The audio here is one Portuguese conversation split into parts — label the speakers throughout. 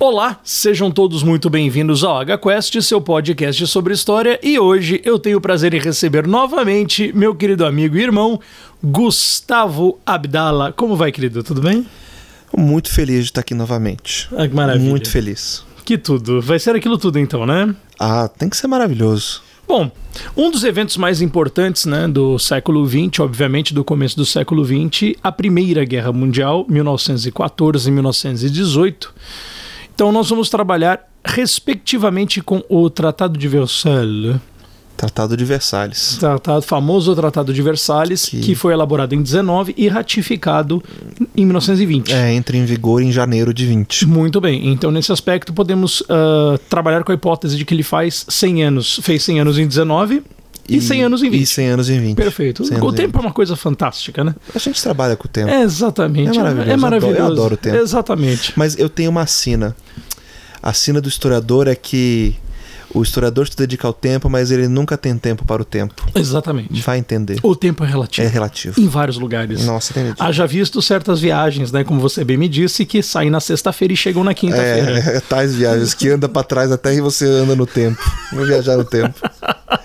Speaker 1: Olá, sejam todos muito bem-vindos ao HQuest, seu podcast sobre história, e hoje eu tenho o prazer em receber novamente meu querido amigo e irmão Gustavo Abdala. Como vai, querido? Tudo bem?
Speaker 2: Muito feliz de estar aqui novamente.
Speaker 1: Ah, que maravilha.
Speaker 2: Muito feliz.
Speaker 1: Que tudo. Vai ser aquilo tudo então, né?
Speaker 2: Ah, tem que ser maravilhoso.
Speaker 1: Bom, um dos eventos mais importantes né, do século XX, obviamente do começo do século XX, a Primeira Guerra Mundial, 1914 e 1918. Então nós vamos trabalhar respectivamente com o Tratado de Versailles.
Speaker 2: Tratado de Versalhes.
Speaker 1: Tratado, famoso Tratado de Versalhes, que...
Speaker 2: Que-
Speaker 1: foi elaborado em 19 e ratificado em 1920.
Speaker 2: É, entra em vigor em janeiro de 20.
Speaker 1: Muito bem, então nesse aspecto podemos ah, trabalhar com a hipótese de que ele faz 100 anos, fez 100 anos em 19 e, 100 anos em 20.
Speaker 2: E 100 anos em 20.
Speaker 1: Perfeito.
Speaker 2: 100
Speaker 1: O tempo é uma coisa fantástica, né?
Speaker 2: 20. A gente trabalha com o tempo.
Speaker 1: É, exatamente.
Speaker 2: É maravilhoso.
Speaker 1: É maravilhoso.
Speaker 2: Eu adoro- eu adoro o tempo.
Speaker 1: Exatamente.
Speaker 2: Mas eu tenho uma sina. A sina do historiador é que o historiador se dedica ao tempo, mas ele nunca tem tempo para o tempo.
Speaker 1: Exatamente.
Speaker 2: Vai entender.
Speaker 1: O tempo é relativo.
Speaker 2: É relativo.
Speaker 1: Em vários lugares.
Speaker 2: Nossa, entendi.
Speaker 1: Haja visto certas viagens, né? Como você bem me disse, que saem na sexta-feira e chegam na quinta-feira.
Speaker 2: É, é, tais viagens que anda para trás até e você anda no tempo. Vou viajar no tempo.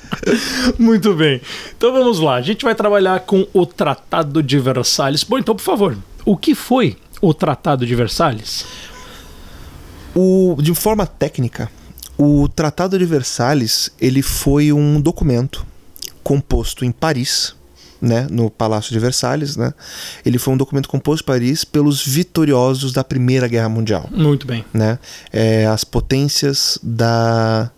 Speaker 1: Muito bem. Então vamos lá. A gente vai trabalhar com o Tratado de Versalhes. Bom, então, por favor, o que foi o Tratado de Versalhes?
Speaker 2: O, de forma técnica, o Tratado de Versalhes ele foi um documento composto em Paris, né, no Palácio de Versalhes, né? Ele foi um documento composto em Paris pelos vitoriosos da Primeira Guerra Mundial,
Speaker 1: Muito bem.
Speaker 2: né? É, as potências da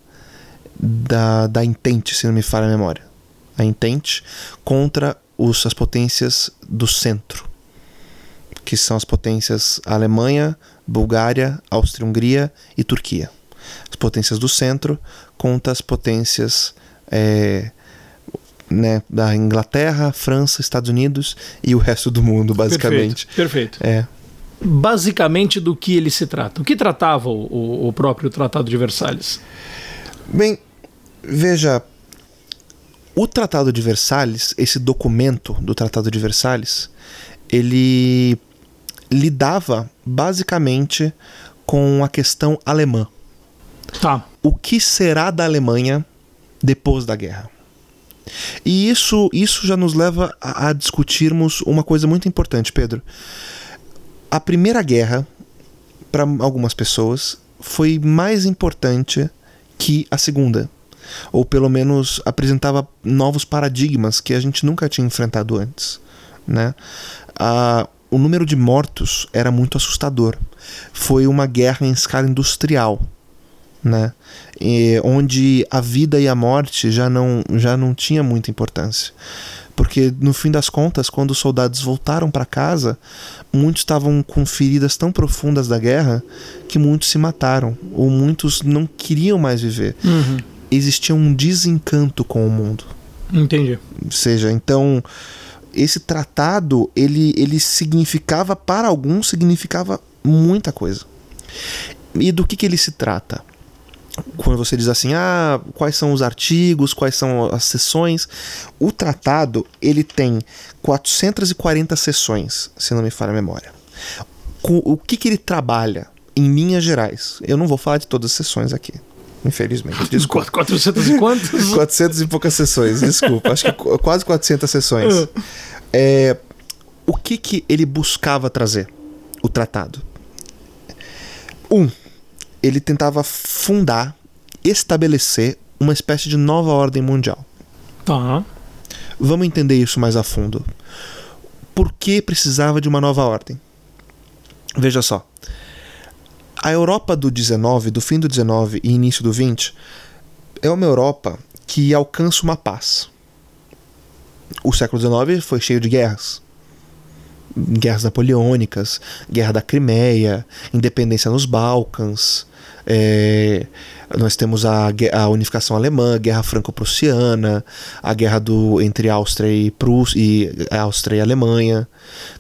Speaker 2: da da Entente, se não me falha a memória, a Entente contra os, as potências do centro, que são as potências Alemanha, Bulgária, Áustria-Hungria e Turquia. As potências do centro contra as potências é, né, da Inglaterra, França, Estados Unidos e o resto do mundo, basicamente.
Speaker 1: Perfeito. perfeito.
Speaker 2: É.
Speaker 1: Basicamente, do que ele se trata? O que tratava o, o- o próprio Tratado de Versalhes?
Speaker 2: Bem, veja, o Tratado de Versalhes, esse documento do Tratado de Versalhes, ele lidava basicamente com a questão alemã.
Speaker 1: Tá.
Speaker 2: o que será da Alemanha depois da guerra. E isso, isso já nos leva a, a discutirmos uma coisa muito importante, Pedro. A Primeira Guerra, para algumas pessoas, foi mais importante que a Segunda. Ou pelo menos apresentava novos paradigmas que a gente nunca tinha enfrentado antes. Né? O número de mortos era muito assustador. Foi uma guerra em escala industrial né? E onde a vida e a morte já não, já não tinha muita importância. Porque no fim das contas, quando os soldados voltaram para casa, muitos estavam com feridas tão profundas da guerra que muitos se mataram, ou muitos não queriam mais viver.
Speaker 1: Uhum.
Speaker 2: Existia um desencanto com o mundo.
Speaker 1: Entendi.
Speaker 2: Ou seja, então esse tratado ele, ele significava para alguns significava muita coisa. E do que, que ele se trata? Quando você diz assim, ah, quais são os artigos, quais são as sessões, o tratado ele tem 440 sessões, se não me falha a memória. Com, o que, que ele trabalha em linhas gerais? Eu não vou falar de todas as sessões aqui, infelizmente. Desculpa.
Speaker 1: Quatro- 400 e quantos?
Speaker 2: 400 e poucas sessões, desculpa. Acho que qu- quase 400 sessões. É, o que, que ele buscava trazer, o tratado? Um, ele tentava fundar, estabelecer uma espécie de nova ordem mundial.
Speaker 1: Tá.
Speaker 2: Vamos entender isso mais a fundo. Por que precisava de uma nova ordem? Veja só. A Europa do 19, do fim do 19 e início do 20, é uma Europa que alcança uma paz. O século XIX foi cheio de guerras. Guerras napoleônicas, Guerra da Crimeia, independência nos Balcãs, é, nós temos a, a unificação alemã, Guerra Franco-Prussiana, a guerra do, entre Áustria e, Prússia, e Áustria e Alemanha.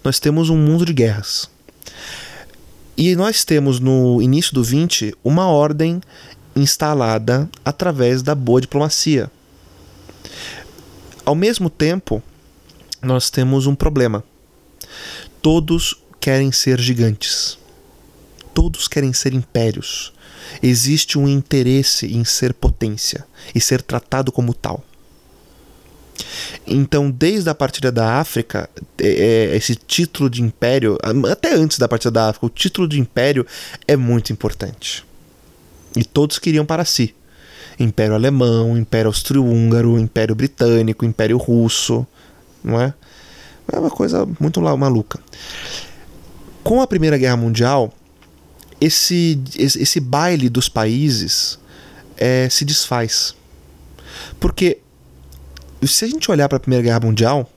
Speaker 2: Nós temos um mundo de guerras. E nós temos no início do 20 uma ordem instalada através da boa diplomacia. Ao mesmo tempo, nós temos um problema. Todos querem ser gigantes. todos querem ser impérios. Existe um interesse em ser potência e ser tratado como tal. Então, desde a partida da África, é, é, esse título de império, até antes da partida da África, o título de império é muito importante. E todos queriam para si. Império Alemão, Império Austro-Húngaro, Império Britânico, Império Russo, não é? É uma coisa muito maluca. Com a Primeira Guerra Mundial, esse, esse, baile dos países é, se desfaz. Porque se a gente olhar para a Primeira Guerra Mundial,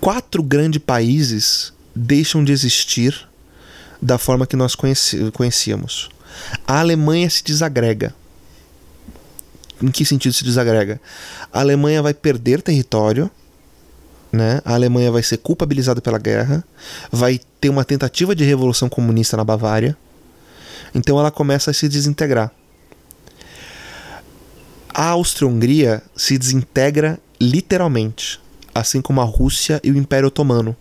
Speaker 2: quatro grandes países deixam de existir da forma que nós conhecíamos. A Alemanha se desagrega. Em que sentido se desagrega? A Alemanha vai perder território, né? A Alemanha vai ser culpabilizada pela guerra, vai ter uma tentativa de revolução comunista na Bavária. Então ela começa a se desintegrar. A Áustria-Hungria se desintegra literalmente, assim como a Rússia e o Império Otomano.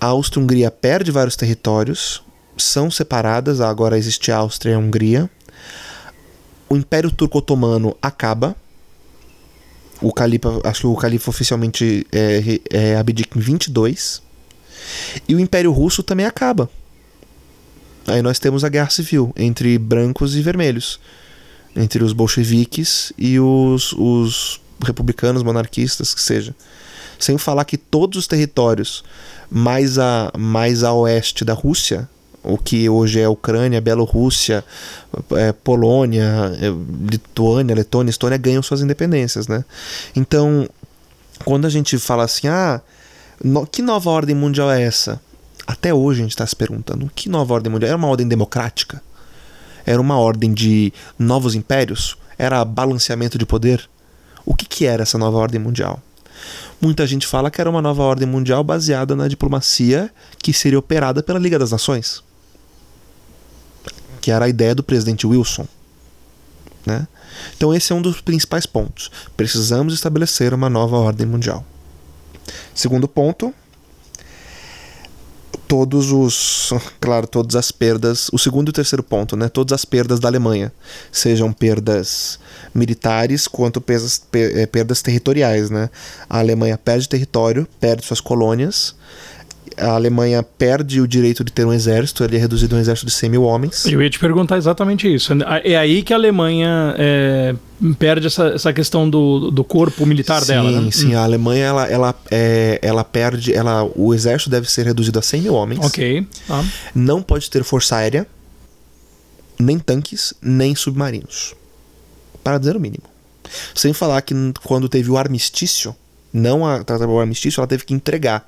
Speaker 2: A Áustria-Hungria perde vários territórios, são separadas, agora existe a Áustria e a Hungria. O Império Turco-Otomano acaba. O califa, acho que o califa oficialmente é, é, abdica em 22. E o Império Russo também acaba. Aí nós temos a guerra civil entre brancos e vermelhos entre os bolcheviques e os, os republicanos, monarquistas, que seja. Sem falar que todos os territórios mais a, mais a oeste da Rússia, o que hoje é Ucrânia, Bielorrússia, é, Polônia, é, Lituânia, Letônia, Estônia, ganham suas independências, né? Então, quando a gente fala assim, ah, no, que nova ordem mundial é essa? Até hoje a gente está se perguntando, que nova ordem mundial? É uma ordem democrática? Era uma ordem de novos impérios? Era balanceamento de poder? O que, que era essa nova ordem mundial? Muita gente fala que era uma nova ordem mundial baseada na diplomacia que seria operada pela Liga das Nações, que era a ideia do presidente Wilson. Né? Então, esse é um dos principais pontos. Precisamos estabelecer uma nova ordem mundial. Segundo ponto, todos os, claro, todas as perdas, o segundo e o terceiro ponto, né, todas as perdas da Alemanha, sejam perdas militares quanto perdas, eh, perdas territoriais, né? A Alemanha perde território, perde suas colônias, a Alemanha perde o direito de ter um exército, ele é reduzido a um exército de 100 mil homens.
Speaker 1: Eu ia te perguntar exatamente isso. É aí que a Alemanha é, perde essa, essa questão do, do corpo militar
Speaker 2: sim,
Speaker 1: dela, né?
Speaker 2: Sim, hum. a Alemanha ela, ela, é, ela perde, ela, o exército deve ser reduzido a 100 mil homens.
Speaker 1: Ok. Ah.
Speaker 2: Não pode ter força aérea, nem tanques, nem submarinos. Para dizer o mínimo. Sem falar que quando teve o armistício, não a, o armistício, ela teve que entregar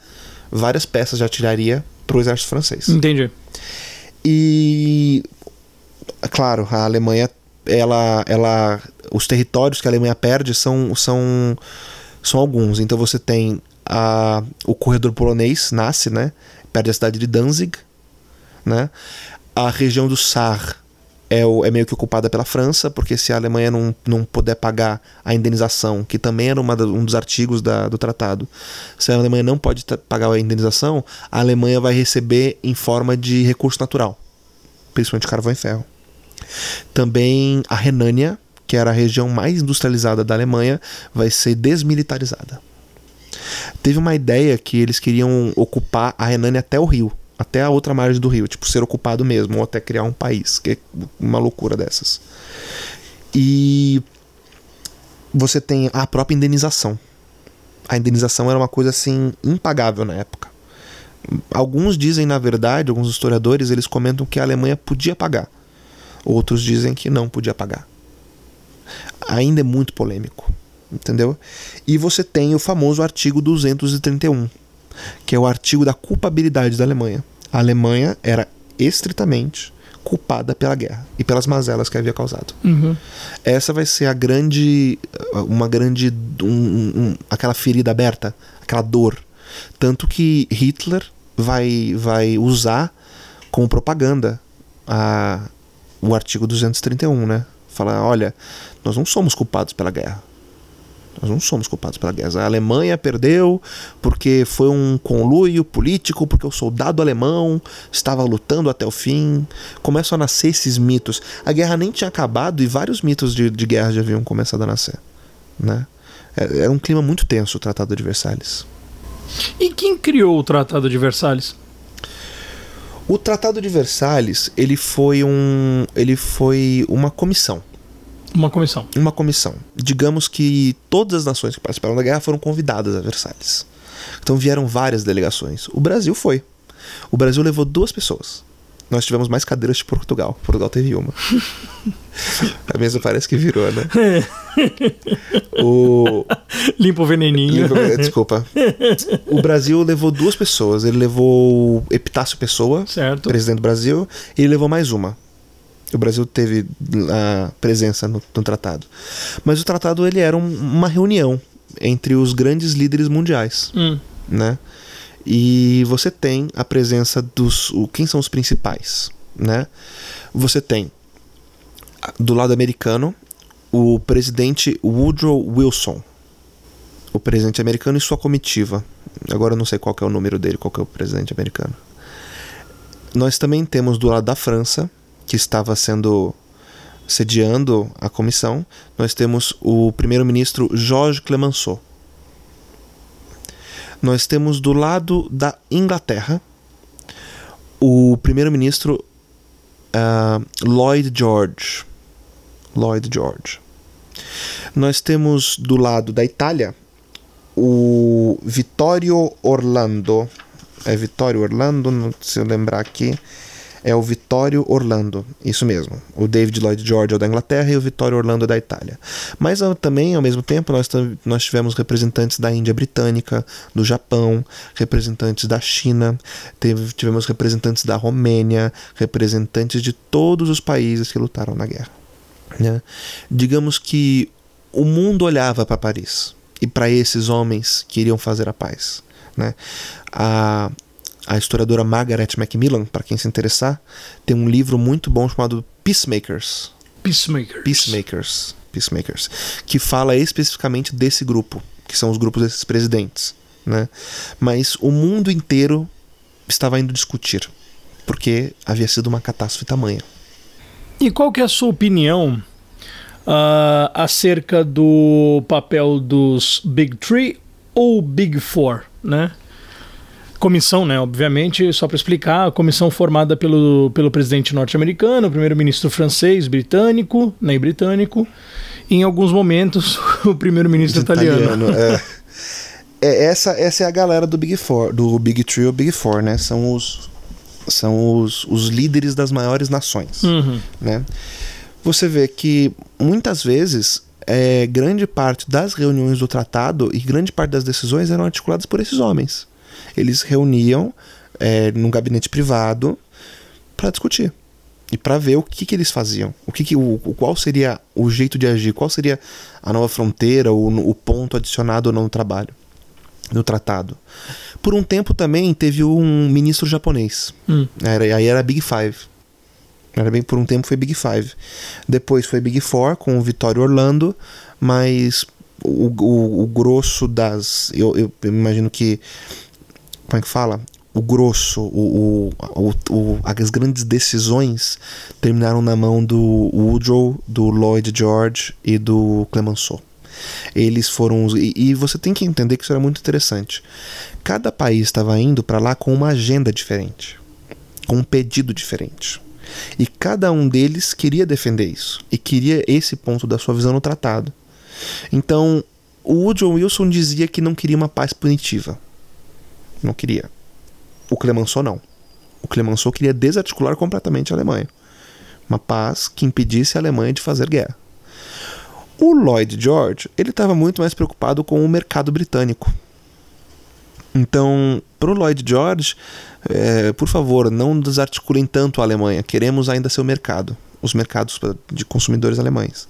Speaker 2: várias peças de artilharia para o exército francês.
Speaker 1: Entendi.
Speaker 2: E claro, a Alemanha, ela, ela, os territórios que a Alemanha perde são, são, são alguns. Então você tem a, o corredor polonês nasce, né? Perde a cidade de Danzig, né? A região do Sar é, o, é meio que ocupada pela França, porque se a Alemanha não, não puder pagar a indenização, que também era uma, um dos artigos da, do tratado, se a Alemanha não pode pagar a indenização, a Alemanha vai receber em forma de recurso natural, principalmente carvão e ferro. Também a Renânia, que era a região mais industrializada da Alemanha, vai ser desmilitarizada. Teve uma ideia que eles queriam ocupar a Renânia até o Rio até a outra margem do rio, tipo ser ocupado mesmo, ou até criar um país, que é uma loucura dessas. E você tem a própria indenização. A indenização era uma coisa assim impagável na época. Alguns dizem, na verdade, alguns historiadores, eles comentam que a Alemanha podia pagar. Outros dizem que não podia pagar. Ainda é muito polêmico, entendeu? E você tem o famoso artigo 231, que é o artigo da culpabilidade da Alemanha. A Alemanha era estritamente culpada pela guerra e pelas mazelas que havia causado.
Speaker 1: Uhum.
Speaker 2: Essa vai ser a grande, uma grande, um, um, aquela ferida aberta, aquela dor, tanto que Hitler vai, vai usar como propaganda a, o artigo 231, né? Falar, olha, nós não somos culpados pela guerra. Nós não somos culpados pela guerra. A Alemanha perdeu porque foi um conluio político, porque o soldado alemão estava lutando até o fim. Começam a nascer esses mitos. A guerra nem tinha acabado e vários mitos de, de guerra já haviam começado a nascer. Né? É, é um clima muito tenso o Tratado de Versalhes.
Speaker 1: E quem criou o Tratado de Versalhes?
Speaker 2: O Tratado de Versalhes ele foi um, ele foi uma comissão
Speaker 1: uma comissão.
Speaker 2: Uma comissão. Digamos que todas as nações que participaram da guerra foram convidadas a Versalhes. Então vieram várias delegações. O Brasil foi. O Brasil levou duas pessoas. Nós tivemos mais cadeiras de Portugal. Portugal teve uma. A mesa parece que virou, né?
Speaker 1: o... Limpa o veneninho. Limpa...
Speaker 2: Desculpa. O Brasil levou duas pessoas. Ele levou Epitácio Pessoa, certo. presidente do Brasil, e ele levou mais uma. O Brasil teve a presença no, no tratado. Mas o tratado ele era um, uma reunião entre os grandes líderes mundiais, hum. né? E você tem a presença dos o, quem são os principais, né? Você tem do lado americano o presidente Woodrow Wilson, o presidente americano e sua comitiva. Agora eu não sei qual é o número dele, qual é o presidente americano. Nós também temos do lado da França que estava sendo sediando a comissão, nós temos o primeiro-ministro Jorge Clemenceau. Nós temos do lado da Inglaterra o primeiro-ministro uh, Lloyd George. Lloyd George. Nós temos do lado da Itália o Vittorio Orlando. É Vittorio Orlando, se eu lembrar aqui é o Vittorio Orlando, isso mesmo. O David Lloyd George é da Inglaterra e o Vittorio Orlando é da Itália. Mas também, ao mesmo tempo, nós, nós tivemos representantes da Índia Britânica, do Japão, representantes da China, tivemos representantes da Romênia, representantes de todos os países que lutaram na guerra. Né? Digamos que o mundo olhava para Paris e para esses homens que iriam fazer a paz. Né? A, a historiadora Margaret Macmillan, para quem se interessar, tem um livro muito bom chamado Peacemakers.
Speaker 1: Peacemakers.
Speaker 2: Peacemakers. Peacemakers. Que fala especificamente desse grupo, que são os grupos desses presidentes. Né? Mas o mundo inteiro estava indo discutir, porque havia sido uma catástrofe tamanha.
Speaker 1: E qual que é a sua opinião uh, acerca do papel dos Big Three ou Big Four, né? Comissão, né? Obviamente, só para explicar, a comissão formada pelo, pelo presidente norte-americano, primeiro-ministro francês, britânico, nem né, britânico, e em alguns momentos o primeiro-ministro italiano. italiano é.
Speaker 2: é. essa, essa é a galera do Big Four, do Big Three ou Big Four, né? São os são os, os líderes das maiores nações, uhum. né? Você vê que muitas vezes é, grande parte das reuniões do tratado e grande parte das decisões eram articuladas por esses homens eles reuniam é, num gabinete privado para discutir e para ver o que, que eles faziam, o que, que o, qual seria o jeito de agir, qual seria a nova fronteira, o, o ponto adicionado ou não no trabalho, no tratado. Por um tempo também teve um ministro japonês, hum. era, aí era Big Five. Era bem por um tempo foi Big Five. Depois foi Big Four com o Vitório Orlando, mas o, o, o grosso das. Eu, eu imagino que como é que fala? O grosso, o, o, o, as grandes decisões terminaram na mão do Woodrow, do Lloyd George e do Clemenceau. Eles foram. E, e você tem que entender que isso era muito interessante. Cada país estava indo para lá com uma agenda diferente, com um pedido diferente. E cada um deles queria defender isso e queria esse ponto da sua visão no tratado. Então, o Woodrow Wilson dizia que não queria uma paz punitiva. Não queria. O Clemenceau não. O Clemenceau queria desarticular completamente a Alemanha. Uma paz que impedisse a Alemanha de fazer guerra. O Lloyd George, ele estava muito mais preocupado com o mercado britânico. Então, para o Lloyd George, é, por favor, não desarticulem tanto a Alemanha. Queremos ainda seu mercado, os mercados de consumidores alemães.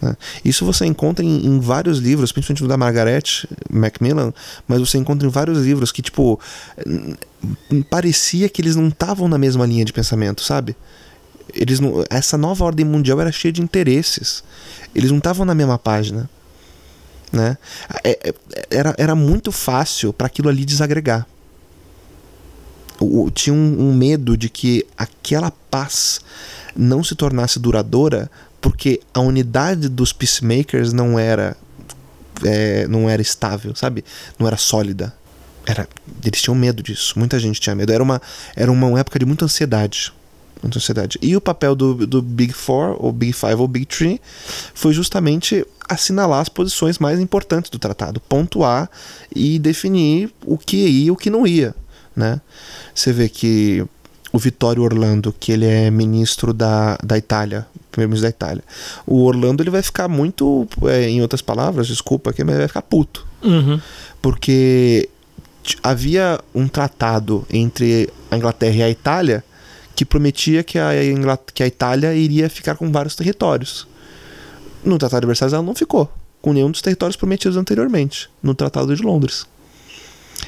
Speaker 2: Né? Isso você encontra em, em, vários livros, principalmente o da Margaret Macmillan, mas você encontra em vários livros que, tipo, parecia que eles não estavam na mesma linha de pensamento, sabe? Eles não, essa nova ordem mundial era cheia de interesses. Eles não estavam na mesma página. Né? É, é, era, era muito fácil para aquilo ali desagregar. O, tinha um, um medo de que aquela paz não se tornasse duradoura porque a unidade dos peacemakers não era é, não era estável, sabe? Não era sólida. Era, eles tinham medo disso. Muita gente tinha medo. Era uma, era uma época de muita ansiedade. Muita ansiedade. E o papel do, do Big Four, ou Big Five, ou Big Three, foi justamente assinalar as posições mais importantes do tratado, pontuar e definir o que ia e o que não ia. Né? Você vê que o Vittorio Orlando, que ele é ministro da, da Itália, primeiro-ministro da Itália. O Orlando ele vai ficar muito, é, em outras palavras, desculpa, que vai ficar puto.
Speaker 1: Uhum.
Speaker 2: Porque havia um tratado entre a Inglaterra e a Itália que prometia que a, que a Itália iria ficar com vários territórios. No Tratado de Versalhes ela não ficou com nenhum dos territórios prometidos anteriormente, no Tratado de Londres.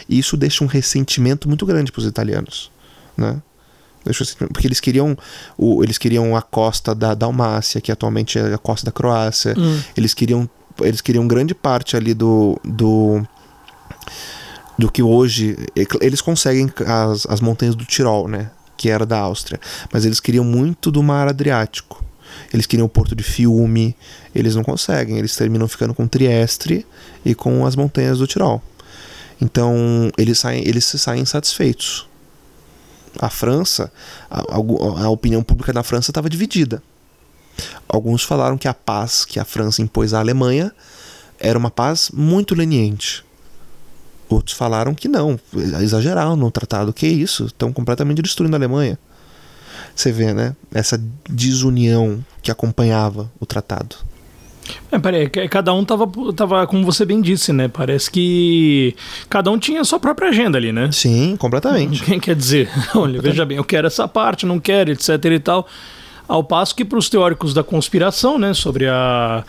Speaker 2: E isso deixa um ressentimento muito grande para os italianos, né? Porque eles queriam, o, eles queriam a costa da Dalmácia, que atualmente é a costa da Croácia.
Speaker 1: Hum.
Speaker 2: Eles queriam eles queriam grande parte ali do, do do que hoje eles conseguem as, as montanhas do Tirol, né, que era da Áustria, mas eles queriam muito do mar Adriático. Eles queriam o porto de Fiume, eles não conseguem, eles terminam ficando com Trieste e com as montanhas do Tirol. Então, eles saem, eles se saem insatisfeitos a França, a, a opinião pública da França estava dividida. Alguns falaram que a paz que a França impôs à Alemanha era uma paz muito leniente. Outros falaram que não, exageraram no tratado. Que isso? Estão completamente destruindo a Alemanha. Você vê, né? Essa desunião que acompanhava o tratado.
Speaker 1: É, peraí, cada um tava, tava, como você bem disse, né? Parece que cada um tinha a sua própria agenda ali, né?
Speaker 2: Sim, completamente.
Speaker 1: Quem quer dizer, olha, veja bem, eu quero essa parte, não quero, etc e tal. Ao passo que para os teóricos da conspiração, né, sobre a,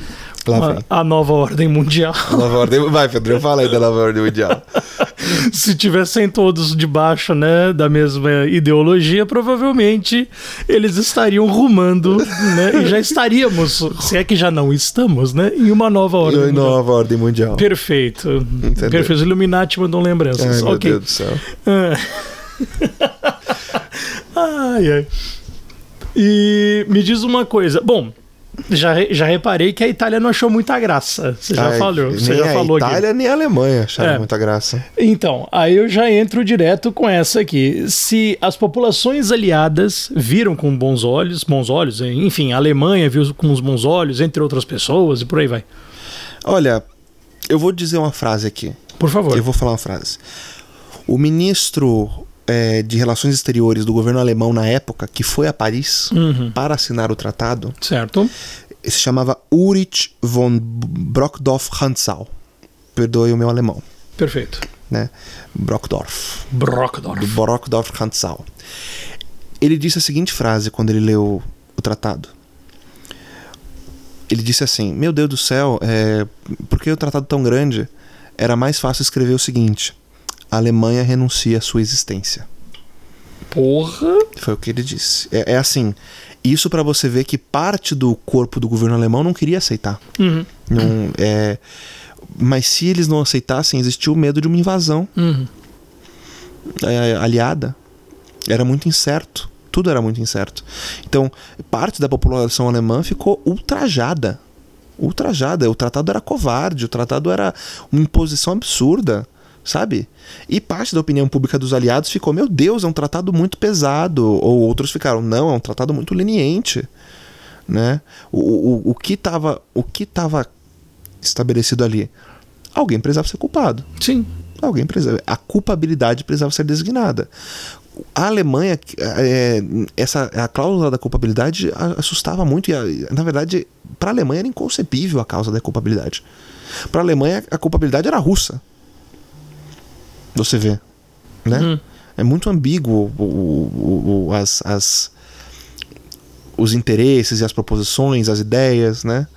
Speaker 1: a, a, nova ordem mundial.
Speaker 2: A nova ordem, vai, Pedro, fala aí da nova ordem mundial.
Speaker 1: Se tivessem todos debaixo, né, da mesma ideologia, provavelmente eles estariam rumando, né, e já estaríamos, se é que já não estamos, né, em uma nova ordem.
Speaker 2: Em nova ordem mundial.
Speaker 1: Perfeito. Entendeu? Perfeito. Os Illuminati mandam lembranças.
Speaker 2: Ai,
Speaker 1: okay.
Speaker 2: meu Deus do céu.
Speaker 1: ai, ai. E me diz uma coisa. Bom, já, já reparei que a Itália não achou muita graça. Você já Ai, falou. Você já falou
Speaker 2: a Itália aqui. nem a Alemanha acharam é. muita graça.
Speaker 1: Então, aí eu já entro direto com essa aqui. Se as populações aliadas viram com bons olhos, bons olhos, enfim, a Alemanha viu com os bons olhos, entre outras pessoas, e por aí vai.
Speaker 2: Olha, eu vou dizer uma frase aqui.
Speaker 1: Por favor.
Speaker 2: Eu vou falar uma frase. O ministro é, de Relações Exteriores do governo alemão na época, que foi a Paris
Speaker 1: uhum.
Speaker 2: para assinar o tratado,
Speaker 1: certo.
Speaker 2: se chamava Ulrich von Brockdorff-Rantzau. Perdoe o meu alemão.
Speaker 1: Perfeito.
Speaker 2: Né? Brockdorff.
Speaker 1: Brockdorff.
Speaker 2: Brockdorff-Rantzau. Ele disse a seguinte frase quando ele leu o tratado. Ele disse assim: Meu Deus do céu, é, por que o tratado tão grande? Era mais fácil escrever o seguinte: a Alemanha renuncia à sua existência.
Speaker 1: Porra!
Speaker 2: Foi o que ele disse. É, é assim, isso para você ver que parte do corpo do governo alemão não queria aceitar.
Speaker 1: Uhum.
Speaker 2: Não, é, mas se eles não aceitassem, existia o medo de uma invasão
Speaker 1: uhum.
Speaker 2: é, aliada. Era muito incerto. Tudo era muito incerto. Então, parte da população alemã ficou ultrajada. Ultrajada. O tratado era covarde, o tratado era uma imposição absurda sabe? E parte da opinião pública dos aliados ficou: meu Deus, é um tratado muito pesado. Ou outros ficaram: não, é um tratado muito leniente. Né? O, o, o que estava o que estava estabelecido ali? Alguém precisava ser culpado.
Speaker 1: Sim.
Speaker 2: Alguém precisava. A culpabilidade precisava ser designada. A Alemanha, é, essa a cláusula da culpabilidade assustava muito e, na verdade, para a Alemanha era inconcebível a causa da culpabilidade. Para a Alemanha, a culpabilidade era russa você vê. Né?
Speaker 1: Uhum.
Speaker 2: É muito ambíguo o, o, o, as, as, os interesses e as proposições, as ideias, né?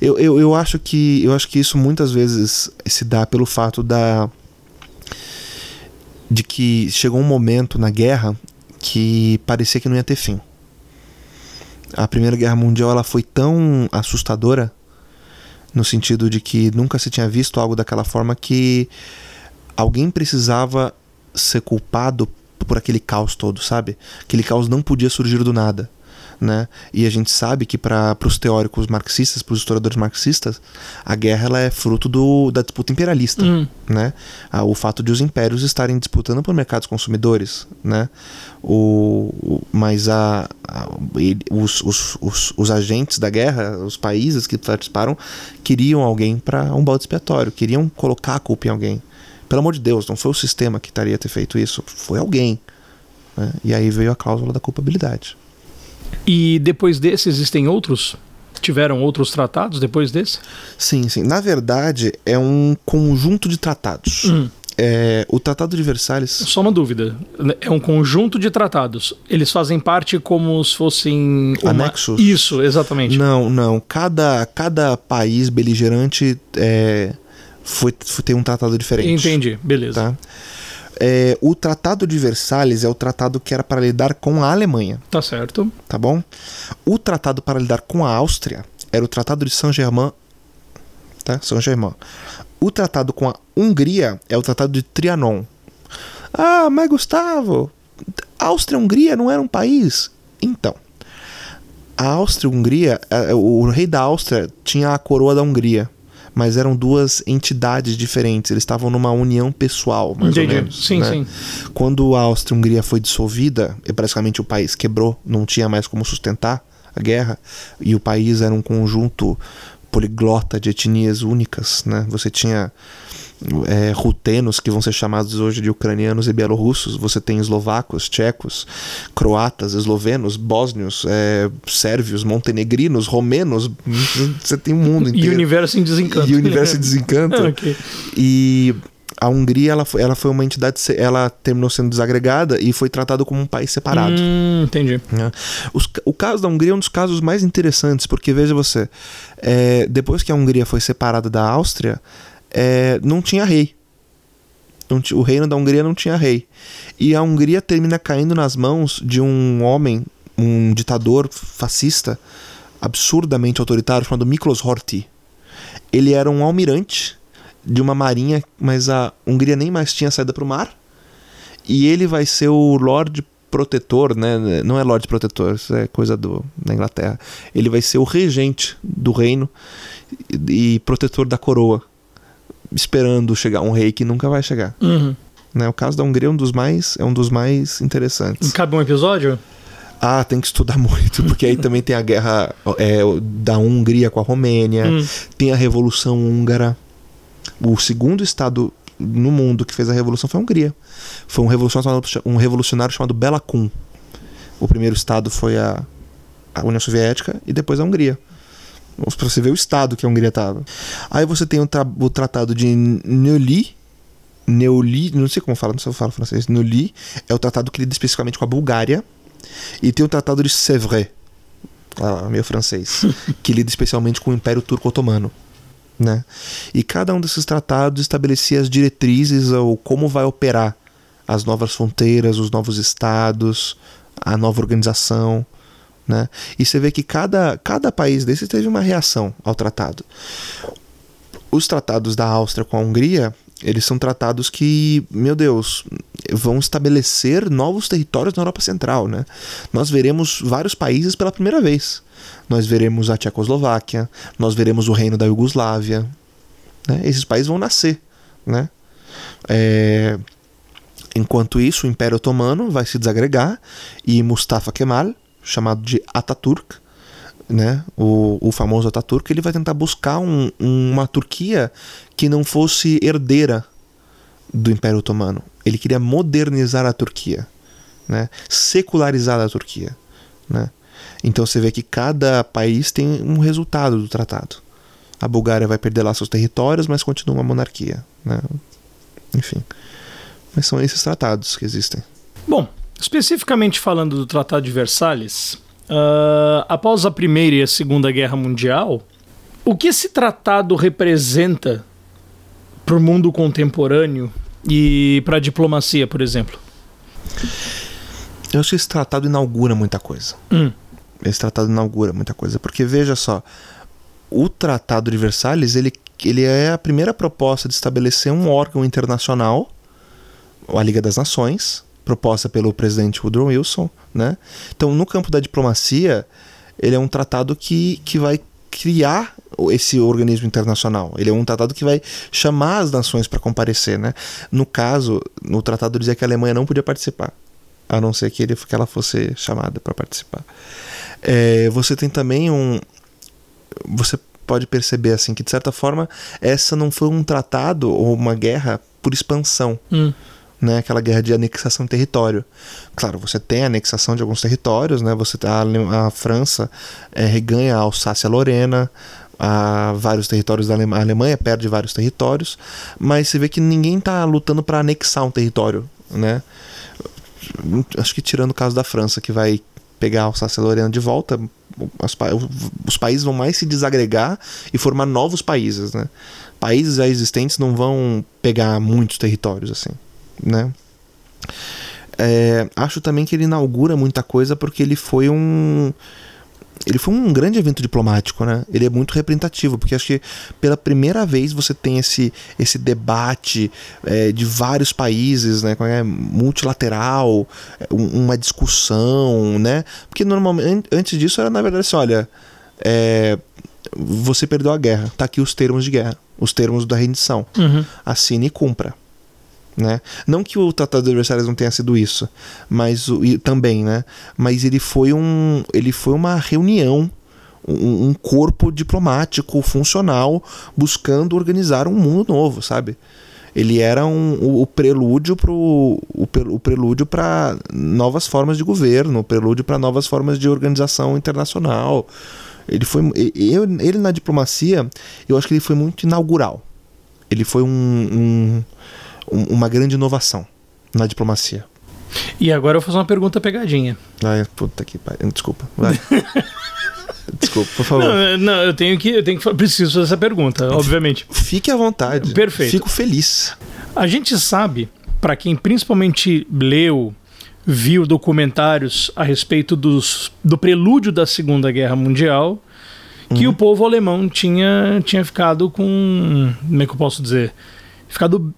Speaker 2: Eu, eu, eu, acho que, eu acho que isso muitas vezes se dá pelo fato da de que chegou um momento na guerra que parecia que não ia ter fim. A Primeira Guerra Mundial ela foi tão assustadora no sentido de que nunca se tinha visto algo daquela forma que alguém precisava ser culpado por aquele caos todo, sabe? Aquele caos não podia surgir do nada. Né? E a gente sabe que para os teóricos marxistas, para os historiadores marxistas, a guerra ela é fruto do, da disputa imperialista,
Speaker 1: Hum.
Speaker 2: né? Ah, o fato de os impérios estarem disputando por mercados consumidores, né? O, o- mas a, a- os, os, os, os agentes da guerra, os países que participaram, queriam alguém para um balde expiatório, queriam colocar a culpa em alguém. Pelo amor de Deus, não foi o sistema que estaria ter feito isso, foi alguém. né? E aí veio a cláusula da culpabilidade.
Speaker 1: E depois desse existem outros? Tiveram outros tratados depois desse?
Speaker 2: Sim, sim. Na verdade, é um conjunto de tratados.
Speaker 1: Hum.
Speaker 2: É, o Tratado de Versalhes.
Speaker 1: Só uma dúvida. É um conjunto de tratados. Eles fazem parte como se fossem. uma-
Speaker 2: Anexos?
Speaker 1: Isso, exatamente.
Speaker 2: Não, não. Cada, cada país beligerante é, foi, foi tem um tratado diferente.
Speaker 1: Entendi, beleza.
Speaker 2: Tá? É, o Tratado de Versalhes é o tratado que era para lidar com a Alemanha,
Speaker 1: Tá certo.
Speaker 2: tá bom? O tratado para lidar com a Áustria era o Tratado de Saint-Germain, tá? Saint-Germain. O tratado com a Hungria é o Tratado de Trianon. Ah, mas Gustavo, Áustria e Hungria não era um país? Então, a Áustria e a Hungria, eh, o rei da Áustria tinha a coroa da Hungria, mas eram duas entidades diferentes. Eles estavam numa união pessoal, mais
Speaker 1: Entendi.
Speaker 2: ou menos.
Speaker 1: sim,
Speaker 2: né?
Speaker 1: sim.
Speaker 2: Quando a Áustria e a Hungria foi dissolvida, e basicamente o país quebrou, não tinha mais como sustentar a guerra, e o país era um conjunto poliglota de etnias únicas, né? Você tinha é, rutenos, que vão ser chamados hoje de ucranianos e bielorrussos, você tem eslovacos, tchecos, croatas, eslovenos, bósnios, é, sérvios, montenegrinos, romenos, você tem um mundo
Speaker 1: E
Speaker 2: inteiro.
Speaker 1: o universo em desencanto.
Speaker 2: E o universo em desencanto.
Speaker 1: ok.
Speaker 2: E a Hungria, ela foi, ela foi uma entidade, ela terminou sendo desagregada e foi tratado como um país separado.
Speaker 1: Hum, entendi.
Speaker 2: né? Os o caso da Hungria é um dos casos mais interessantes, porque veja você, é, depois que a Hungria foi separada da Áustria, é, não tinha rei. Não o reino da Hungria não tinha rei. E a Hungria termina caindo nas mãos de um homem, um ditador fascista, absurdamente autoritário, chamado Miklos Horthy. Ele era um almirante de uma marinha, mas a Hungria nem mais tinha saída para o mar. E ele vai ser o Lorde Protetor, né? Não é Lorde Protetor, isso é coisa do, da Inglaterra. Ele vai ser o regente do reino e, e protetor da coroa, esperando chegar um rei que nunca vai chegar.
Speaker 1: Uhum.
Speaker 2: Né? O caso da Hungria é um dos mais, é um dos mais interessantes.
Speaker 1: Cabe um episódio?
Speaker 2: Ah, tem que estudar muito, porque aí também tem a guerra é, da Hungria com a Romênia,
Speaker 1: Hum.
Speaker 2: tem a Revolução Húngara. O segundo estado no mundo que fez a revolução foi a Hungria. Foi um revolucionário, um revolucionário chamado Bela Kun. O primeiro estado foi a, a União Soviética e depois a Hungria. Pra você ver o estado que a Hungria estava. Aí você tem o, tra- o tratado de Neuilly. Neuilly, não sei como fala, não sei se eu falo francês. Neuilly é o tratado que lida especificamente com a Bulgária. E tem o tratado de Sèvres, ah, meu francês, que lida especialmente com o Império Turco Otomano. Né? E cada um desses tratados estabelecia as diretrizes ou como vai operar as novas fronteiras, os novos estados, a nova organização. Né? E você vê que cada, cada país desse teve uma reação ao tratado. Os tratados da Áustria com a Hungria, eles são tratados que, meu Deus, vão estabelecer novos territórios na Europa Central. Né? Nós veremos vários países pela primeira vez. Nós veremos a Tchecoslováquia, nós veremos o reino da Iugoslávia. Né? Esses países vão nascer. Né? É, Enquanto isso, o Império Otomano vai se desagregar e Mustafa Kemal, chamado de Ataturk, né, o, o famoso Ataturk, ele vai tentar buscar um- uma Turquia que não fosse herdeira do Império Otomano. Ele queria modernizar a Turquia, né, secularizar a Turquia. Né. Então você vê que cada país tem um resultado do tratado. A Bulgária vai perder lá seus territórios, mas continua uma monarquia. Né. Enfim. Mas são esses tratados que existem.
Speaker 1: Bom, especificamente falando do Tratado de Versalhes, ah, após a Primeira e a Segunda Guerra Mundial, o que esse tratado representa para o mundo contemporâneo e para a diplomacia, por exemplo?
Speaker 2: Eu acho que esse tratado inaugura muita coisa.
Speaker 1: Hum,
Speaker 2: Esse tratado inaugura muita coisa. Porque veja só, o Tratado de Versalhes ele, ele é a primeira proposta de estabelecer um órgão internacional, a Liga das Nações, proposta pelo presidente Woodrow Wilson, né? Então, no campo da diplomacia, ele é um tratado que, que vai criar esse organismo internacional. Ele é um tratado que vai chamar as nações para comparecer, né? No caso, no tratado dizia que a Alemanha não podia participar, a não ser que, ele, que ela fosse chamada para participar. É, você tem também um, você pode perceber assim que de certa forma essa não foi um tratado ou uma guerra por expansão.
Speaker 1: Hum.
Speaker 2: Né, aquela guerra de anexação de território. Claro, você tem anexação de alguns territórios, né? Você tá, a, a França é, reganha a Alsácia-Lorena, a vários territórios da Alemanha, a Alemanha perde vários territórios, mas você vê que ninguém está lutando para anexar um território, né? Acho que tirando o caso da França, que vai pegar a Alsácia-Lorena de volta, os, os, países vão mais se desagregar e formar novos países, né? Países já existentes não vão pegar muitos territórios assim, né? É, acho também que ele inaugura muita coisa porque ele foi um ele foi um grande evento diplomático, né? Ele é muito representativo, porque acho que pela primeira vez você tem esse, esse debate é, de vários países, né? É, multilateral, uma discussão, né? Porque normalmente antes disso era na verdade assim, olha, é, você perdeu a guerra, tá aqui os termos de guerra, os termos da rendição,
Speaker 1: uhum.
Speaker 2: assine e cumpra. Né? Não que o Tratado de Adversários não tenha sido isso, mas o, e, também, né? Mas ele foi um, ele foi uma reunião, um, um corpo diplomático funcional buscando organizar um mundo novo, sabe? Ele era um, o, o prelúdio para o, prelúdio para novas formas de governo, o prelúdio para novas formas de organização internacional. Ele foi ele, ele na diplomacia, eu acho que ele foi muito inaugural. Ele foi um, um uma grande inovação na diplomacia.
Speaker 1: E agora eu vou fazer uma pergunta pegadinha.
Speaker 2: Ai, puta que pariu. Desculpa, vai. Desculpa, por favor.
Speaker 1: Não, não, eu tenho que, eu tenho que preciso fazer essa pergunta, obviamente.
Speaker 2: Fique à vontade.
Speaker 1: Perfeito.
Speaker 2: Fico feliz.
Speaker 1: A gente sabe, para quem principalmente leu, viu documentários a respeito dos, do prelúdio da Segunda Guerra Mundial, que uhum. o povo alemão tinha, tinha ficado com. Como é que eu posso dizer? Ficado.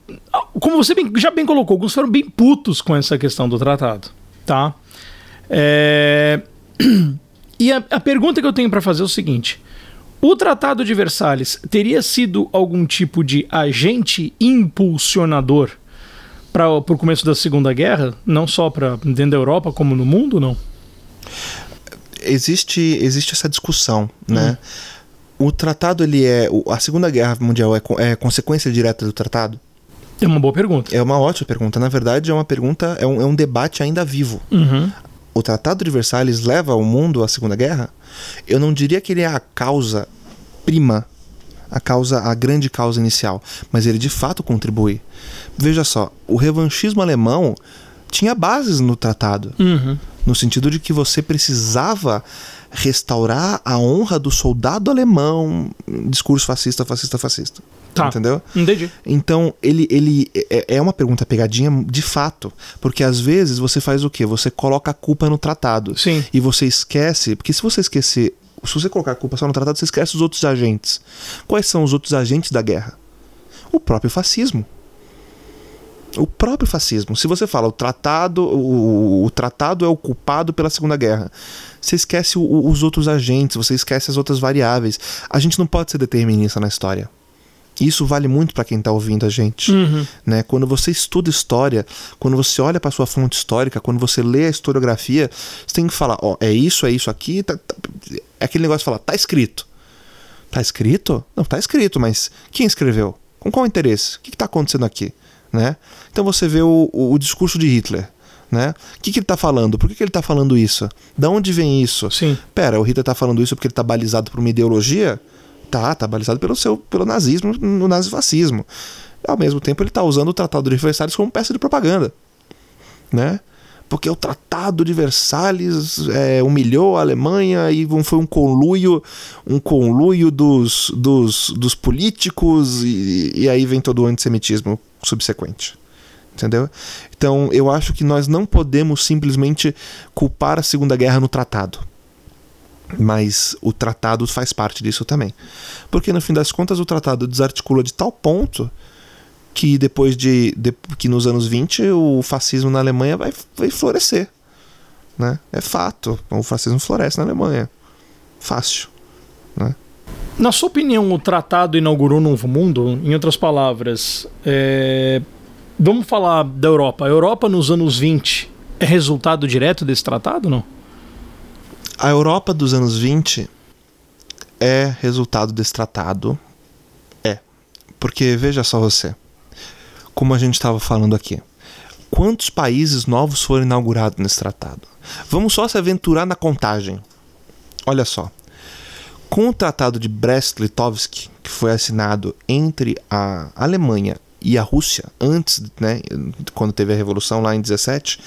Speaker 1: Como você bem, já bem colocou, alguns foram bem putos com essa questão do tratado. Tá? É... E a, a pergunta que eu tenho para fazer é o seguinte: o Tratado de Versalhes teria sido algum tipo de agente impulsionador para o começo da Segunda Guerra, não só para dentro da Europa como no mundo, não?
Speaker 2: Existe existe essa discussão, né? O tratado, ele é. A Segunda Guerra Mundial é, é consequência direta do tratado?
Speaker 1: É uma boa pergunta.
Speaker 2: É uma ótima pergunta. Na verdade, é uma pergunta, é um, é um debate ainda vivo.
Speaker 1: Uhum.
Speaker 2: O Tratado de Versalhes leva o mundo à Segunda Guerra? Eu não diria que ele é a causa prima, a causa, a grande causa inicial, mas ele de fato contribui. Veja só, o revanchismo alemão tinha bases no tratado,
Speaker 1: uhum.
Speaker 2: no sentido de que você precisava restaurar a honra do soldado alemão. Discurso fascista, fascista, fascista.
Speaker 1: Tá.
Speaker 2: Entendeu?
Speaker 1: Entendi.
Speaker 2: Então, ele, ele é, é uma pergunta pegadinha de fato. Porque às vezes você faz o quê? Você coloca a culpa no tratado.
Speaker 1: Sim.
Speaker 2: E você esquece. Porque se você esquecer. Se você colocar a culpa só no tratado, você esquece os outros agentes. Quais são os outros agentes da guerra? O próprio fascismo o próprio fascismo. Se você fala o tratado, o, o tratado é o culpado pela Segunda Guerra, você esquece o, os outros agentes, você esquece as outras variáveis. A gente não pode ser determinista na história. Isso vale muito para quem está ouvindo a gente.
Speaker 1: Uhum.
Speaker 2: Né? Quando você estuda história, quando você olha para sua fonte histórica, quando você lê a historiografia, você tem que falar: ó, é isso, é isso aqui. Tá, tá, é aquele negócio de falar: tá escrito. Tá escrito? Não, tá escrito, mas quem escreveu? Com qual interesse? O que está acontecendo aqui? Né? Então você vê o, o, o discurso de Hitler. Né? O que, que ele está falando? Por que, que ele está falando isso? Da onde vem isso?
Speaker 1: Sim.
Speaker 2: Pera, o Hitler está falando isso porque ele está balizado por uma ideologia? Tá, tá balizado pelo seu pelo nazismo, no nazifascismo. Ao mesmo tempo, ele está usando o Tratado de Versalhes como peça de propaganda. Né? porque o Tratado de Versalhes é, humilhou a Alemanha e foi um conluio, um conluio dos, dos, dos políticos e, e aí vem todo o antissemitismo subsequente. Entendeu? Então eu acho que nós não podemos simplesmente culpar a Segunda Guerra no tratado. Mas o tratado faz parte disso também. Porque no fim das contas o tratado desarticula de tal ponto que depois de, de que nos anos 20 o fascismo na Alemanha vai, vai florescer. Né? É fato. O fascismo floresce na Alemanha. Fácil. Né?
Speaker 1: Na sua opinião, o tratado inaugurou um novo mundo? Em outras palavras, é... vamos falar da Europa. A Europa nos anos 20 é resultado direto desse tratado, não?
Speaker 2: A Europa dos anos 20 é resultado desse tratado. É. Porque veja só você. Como a gente estava falando aqui. Quantos países novos foram inaugurados nesse tratado? Vamos só se aventurar na contagem. Olha só. Com o Tratado de Brest-Litovsk, que foi assinado entre a Alemanha e a Rússia, antes, né, quando teve a Revolução lá em 17,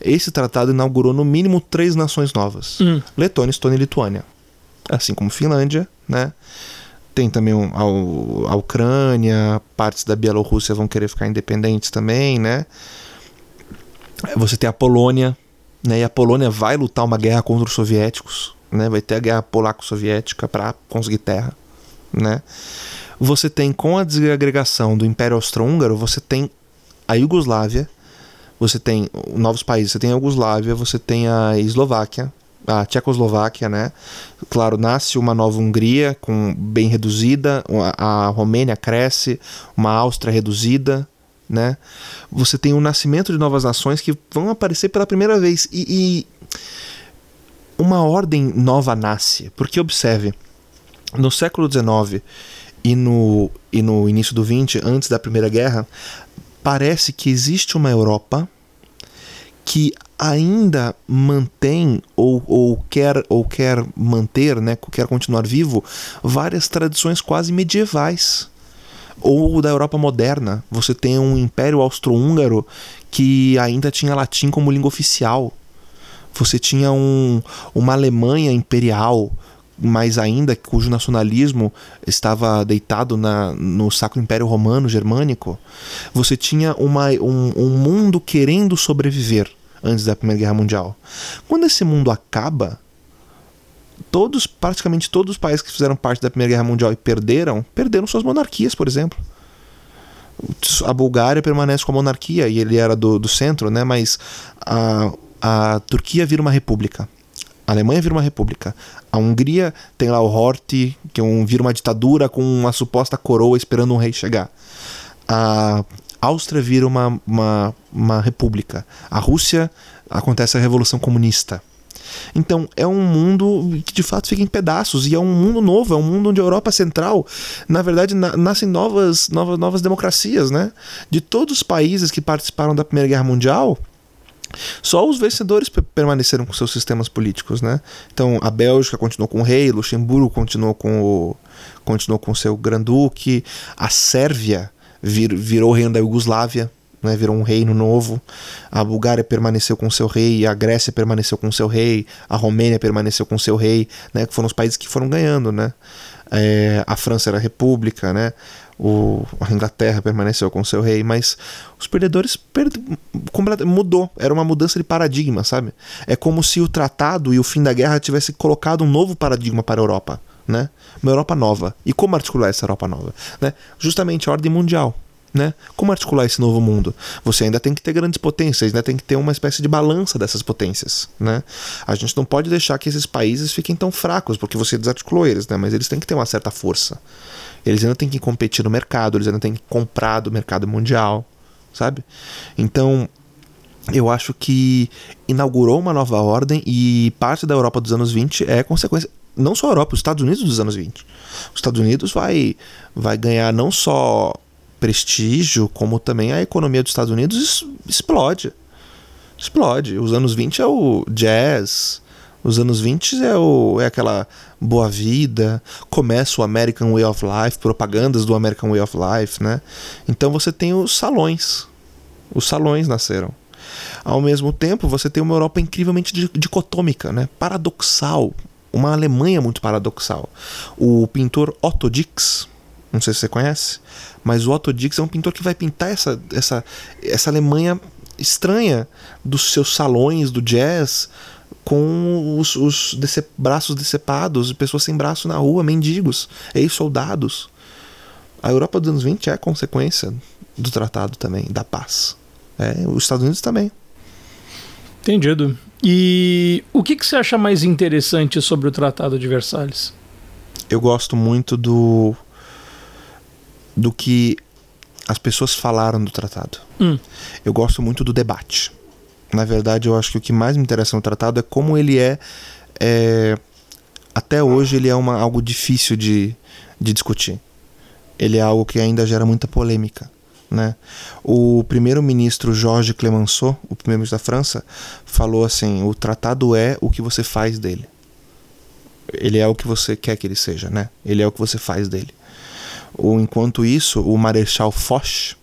Speaker 2: esse tratado inaugurou no mínimo três nações novas: hum. Letônia, Estônia e Lituânia. Assim como Finlândia, né? Tem também a, a Ucrânia, partes da Bielorrússia vão querer ficar independentes também, né? Você tem a Polônia, né? E a Polônia vai lutar uma guerra contra os soviéticos, né? Vai ter a guerra polaco-soviética para conseguir terra, né? Você tem com a desagregação do Império Austro-Húngaro, você tem a Iugoslávia, você tem novos países, você tem a Iugoslávia, você tem a Eslováquia, a Tchecoslováquia, né? Claro, nasce uma nova Hungria com bem reduzida, a, Romênia cresce, uma Áustria reduzida, né? Você tem o nascimento de novas nações que vão aparecer pela primeira vez e, e uma ordem nova nasce, porque observe, no século XIX e no, e no início do XX, antes da Primeira Guerra, parece que existe uma Europa que ainda mantém ou, ou, quer, ou quer manter, né, quer continuar vivo, várias tradições quase medievais. Ou da Europa moderna. Você tem um Império Austro-Húngaro que ainda tinha latim como língua oficial. Você tinha um, uma Alemanha imperial, mas ainda cujo nacionalismo estava deitado na, no Sacro Império Romano Germânico. Você tinha uma, um, um mundo querendo sobreviver antes da Primeira Guerra Mundial. Quando esse mundo acaba, todos, praticamente todos os países que fizeram parte da Primeira Guerra Mundial e perderam, perderam suas monarquias, por exemplo. A Bulgária permanece com a monarquia e ele era do, do centro, né? Mas a, a Turquia vira uma república. A Alemanha vira uma república. A Hungria tem lá o Horthy, que é um, vira uma ditadura com uma suposta coroa esperando um rei chegar. A Áustria vira uma, uma, uma república. A Rússia acontece a Revolução Comunista. Então é um mundo que de fato fica em pedaços e é um mundo novo, é um mundo onde a Europa Central, na verdade, na, nascem novas, novas, novas democracias, né? De todos os países que participaram da Primeira Guerra Mundial, só os vencedores permaneceram com seus sistemas políticos, né? Então a Bélgica continuou com o rei, Luxemburgo continuou com o continuou com seu granduque, a Sérvia vir, virou reino da Iugoslávia, né, virou um reino novo. A Bulgária permaneceu com seu rei, a Grécia permaneceu com seu rei, a Romênia permaneceu com seu rei, né, que foram os países que foram ganhando, né. É, a França era república, né. O, a Inglaterra permaneceu com seu rei, mas os perdedores perde, mudou, era uma mudança de paradigma, sabe? É como se o tratado e o fim da guerra tivesse colocado um novo paradigma para a Europa, né? Uma Europa nova. E como articular essa Europa nova, né? Justamente a ordem mundial, né? Como articular esse novo mundo? Você ainda tem que ter grandes potências, ainda tem que ter uma espécie de balança dessas potências, né? A gente não pode deixar que esses países fiquem tão fracos, porque você desarticulou eles, né? Mas eles têm que ter uma certa força. Eles ainda têm que competir no mercado, eles ainda têm que comprar do mercado mundial, sabe? Então, eu acho que inaugurou uma nova ordem e parte da Europa dos anos 20 é consequência não só a Europa, os Estados Unidos dos anos 20. Os Estados Unidos vai vai ganhar não só prestígio, como também a economia dos Estados Unidos explode. Explode. Os anos 20 é o jazz, os anos 20 é, o, é aquela boa vida, começa o American Way of Life, propagandas do American Way of Life, né? Então você tem os salões. Os salões nasceram. Ao mesmo tempo, você tem uma Europa incrivelmente dicotômica, né? paradoxal. Uma Alemanha muito paradoxal. O pintor Otto Dix, não sei se você conhece, mas o Otto Dix é um pintor que vai pintar essa, essa, essa Alemanha estranha dos seus salões do jazz, com os, os braços decepados, pessoas sem braço na rua, mendigos, ex-soldados. A Europa dos anos 20 é consequência do tratado também, da paz. É, os Estados Unidos também.
Speaker 1: Entendido. E o que, que você acha mais interessante sobre o Tratado de Versalhes?
Speaker 2: Eu gosto muito do do que as pessoas falaram do tratado.
Speaker 1: Hum.
Speaker 2: Eu gosto muito do debate. Na verdade, eu acho que o que mais me interessa no tratado é como ele é, é até hoje ele é uma, algo difícil de, de discutir. Ele é algo que ainda gera muita polêmica. Né? O primeiro-ministro Jorge Clemenceau, o primeiro-ministro da França, falou assim: o tratado é o que você faz dele. Ele é o que você quer que ele seja, né? Ele é o que você faz dele. O, enquanto isso, o Marechal Foch,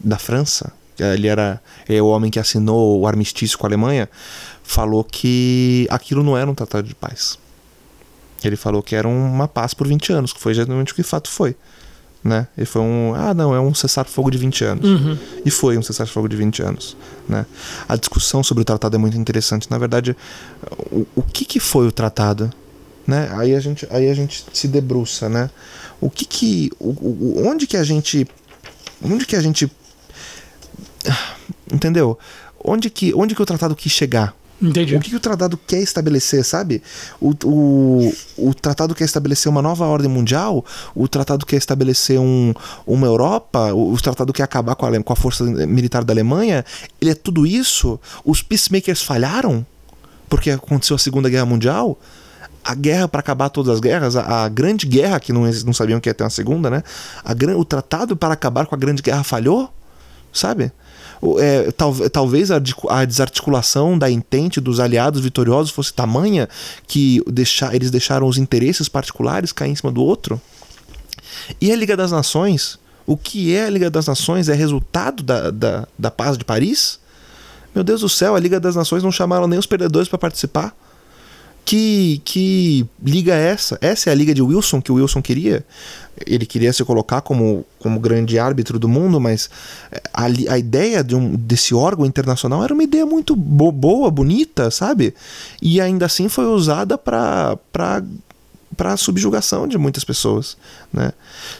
Speaker 2: da França, ele era é o homem que assinou o armistício com a Alemanha, falou que aquilo não era um tratado de paz. Ele falou que era uma paz por 20 anos, que foi exatamente o que de fato foi. Né? Ele foi um. Ah, não, é um cessar-fogo de 20 anos.
Speaker 1: Uhum.
Speaker 2: E foi um cessar-fogo de 20 anos. Né? A discussão sobre o tratado é muito interessante. Na verdade, o, o que, que foi o tratado? Né? Aí, a gente, aí a gente se debruça, né? O que que. O, onde que a gente. Onde que a gente. Entendeu? Onde que, onde que o tratado quis chegar?
Speaker 1: Entendi.
Speaker 2: O que, que o tratado quer estabelecer, sabe? O, o, o tratado quer estabelecer uma nova ordem mundial, o tratado quer estabelecer um, uma Europa, o, o tratado quer acabar com a, com a força militar da Alemanha. Ele é tudo isso? Os peacemakers falharam? Porque aconteceu a Segunda Guerra Mundial? A guerra para acabar todas as guerras, a, a grande guerra, que não, não sabiam que ia ter uma segunda, né? A, o tratado para acabar com a grande guerra falhou? Sabe? É, tal- talvez a, a desarticulação da entente dos aliados vitoriosos fosse tamanha que deixar, eles deixaram os interesses particulares cair em cima do outro. E a Liga das Nações? O que é a Liga das Nações? É resultado da, da, da paz de Paris? Meu Deus do céu, a Liga das Nações não chamaram nem os perdedores para participar. Que, que liga é essa? Essa é a liga de Wilson que o Wilson queria? Ele queria se colocar como, como grande árbitro do mundo, mas a, li- a ideia de um, desse órgão internacional era uma ideia muito bo- boa, bonita, sabe? E ainda assim foi usada para para subjugação de muitas pessoas, né?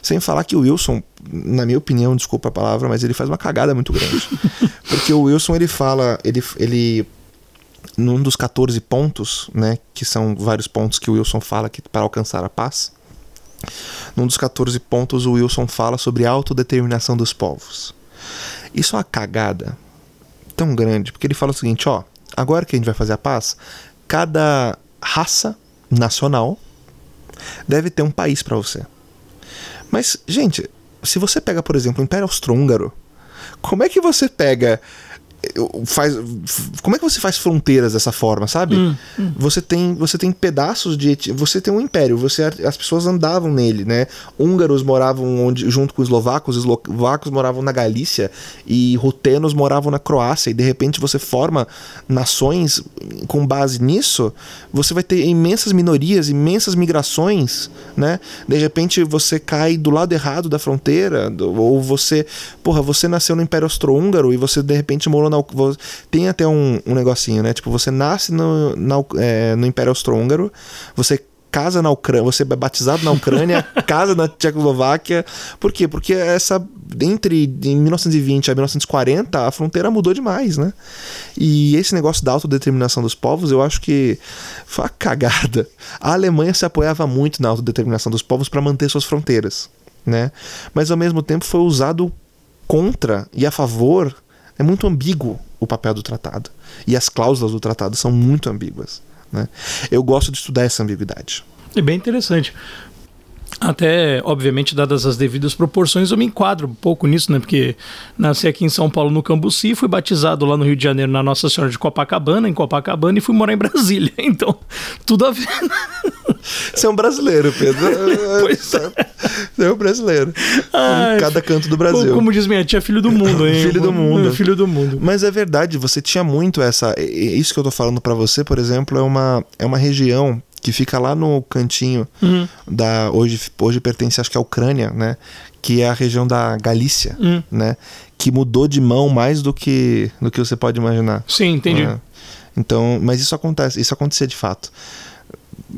Speaker 2: Sem falar que o Wilson, na minha opinião, desculpa a palavra, mas ele faz uma cagada muito grande. Porque o Wilson ele fala, ele, ele num dos 14 pontos, né, que são vários pontos que o Wilson fala que para alcançar a paz. Num dos 14 pontos o Wilson fala sobre a autodeterminação dos povos. Isso é uma cagada tão grande, porque ele fala o seguinte, ó, agora que a gente vai fazer a paz, cada raça nacional deve ter um país para você. Mas, gente, se você pega, por exemplo, o Império Austro-Húngaro, como é que você pega faz como é que você faz fronteiras dessa forma sabe?
Speaker 1: Hum, hum.
Speaker 2: você tem você tem pedaços de você tem um império você as pessoas andavam nele né? Húngaros moravam onde junto com os eslovacos os eslovacos moravam na Galícia e rutenos moravam na Croácia e de repente você forma nações com base nisso você vai ter imensas minorias imensas migrações né? De repente você cai do lado errado da fronteira ou você porra você nasceu no Império Austro-Húngaro e você de repente morou na tem até um, um negocinho né tipo você nasce no, na é, no Império Austro-Húngaro você casa na Ucrânia, você é batizado na Ucrânia, casa na Tchecoslováquia. Por quê? Porque essa entre em 1920 a 1940 a fronteira mudou demais, né? E esse negócio da autodeterminação dos povos, eu acho que foi uma cagada. A Alemanha se apoiava muito na autodeterminação dos povos para manter suas fronteiras, né? Mas ao mesmo tempo foi usado contra e a favor. É muito ambíguo o papel do tratado. E as cláusulas do tratado são muito ambíguas. Né? Eu gosto de estudar essa ambiguidade.
Speaker 1: É bem interessante. Até, obviamente, dadas as devidas proporções, eu me enquadro um pouco nisso, né? Porque nasci aqui em São Paulo, no Cambuci, fui batizado lá no Rio de Janeiro, na Nossa Senhora de Copacabana, em Copacabana, e fui morar em Brasília. Então, tudo a ver.
Speaker 2: Você é um brasileiro, Pedro.
Speaker 1: Pois
Speaker 2: é. Você é um brasileiro.
Speaker 1: Ai,
Speaker 2: em cada canto do Brasil.
Speaker 1: Como, como diz minha tia, filho do mundo, hein?
Speaker 2: Filho do mundo.
Speaker 1: Filho do mundo.
Speaker 2: Mas é verdade, você tinha muito essa. Isso que eu tô falando pra você, por exemplo, é uma, é uma região que fica lá no cantinho
Speaker 1: Hum,
Speaker 2: da. Hoje, hoje pertence, acho que à Ucrânia, né? Que é a região da Galícia,
Speaker 1: hum.
Speaker 2: né? Que mudou de mão mais do que, do que você pode imaginar.
Speaker 1: Sim, entendi.
Speaker 2: É. Então, mas isso acontece, isso acontecia de fato.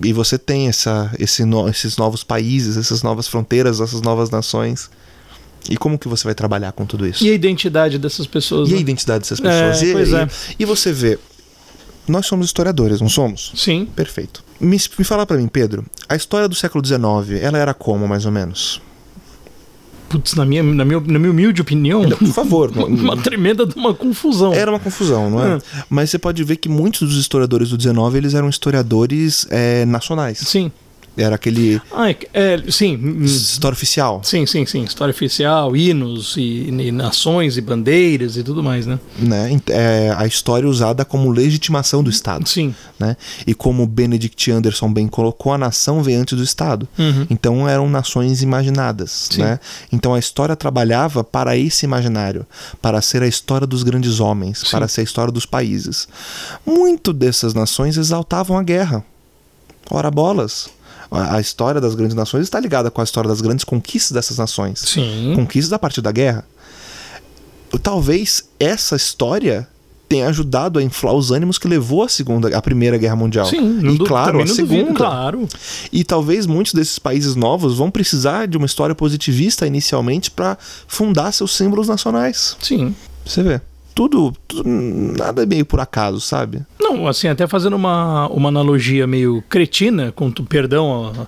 Speaker 2: E você tem essa, esse no, esses novos países, essas novas fronteiras, essas novas nações. E como que você vai trabalhar com tudo isso?
Speaker 1: E a identidade dessas pessoas?
Speaker 2: E
Speaker 1: né?
Speaker 2: a identidade dessas pessoas?
Speaker 1: É,
Speaker 2: e,
Speaker 1: pois
Speaker 2: e-
Speaker 1: é.
Speaker 2: e você vê, nós somos historiadores, não somos?
Speaker 1: Sim.
Speaker 2: Perfeito. Me, me fala pra mim, Pedro, a história do século XIX, ela era como, mais ou menos?
Speaker 1: Putz, na minha, na, minha, na minha humilde opinião,
Speaker 2: Por favor. não-
Speaker 1: uma tremenda de uma confusão.
Speaker 2: Era uma confusão, não é? Mas você pode ver que muitos dos historiadores do XIX eles eram historiadores é, nacionais.
Speaker 1: Sim.
Speaker 2: Era aquele
Speaker 1: Ah, é, é, sim.
Speaker 2: história oficial,
Speaker 1: Sim, sim, sim. História oficial, hinos e, e nações e bandeiras e tudo mais, né?
Speaker 2: né? É a história usada como legitimação do Estado,
Speaker 1: Sim.
Speaker 2: né? E como Benedict Anderson bem colocou, a nação vem antes do Estado.
Speaker 1: Uhum.
Speaker 2: Então eram nações imaginadas,
Speaker 1: Sim.
Speaker 2: né? Então a história trabalhava para esse imaginário, para ser a história dos grandes homens,
Speaker 1: Sim.
Speaker 2: para ser a história dos países. Muito dessas nações exaltavam a guerra. Ora bolas. A a história das grandes nações está ligada com a história das grandes conquistas dessas nações.
Speaker 1: Sim.
Speaker 2: Conquistas a partir da guerra. Talvez essa história tenha ajudado a inflar os ânimos que levou a segunda, a primeira guerra mundial.
Speaker 1: Sim,
Speaker 2: e claro, a
Speaker 1: não duvido,
Speaker 2: segunda.
Speaker 1: claro.
Speaker 2: E talvez muitos desses países novos vão precisar de uma história positivista inicialmente para fundar seus símbolos nacionais.
Speaker 1: Sim.
Speaker 2: Você vê. Tudo, tudo, nada é meio por acaso, sabe?
Speaker 1: Assim, até fazendo uma, uma analogia meio cretina, com perdão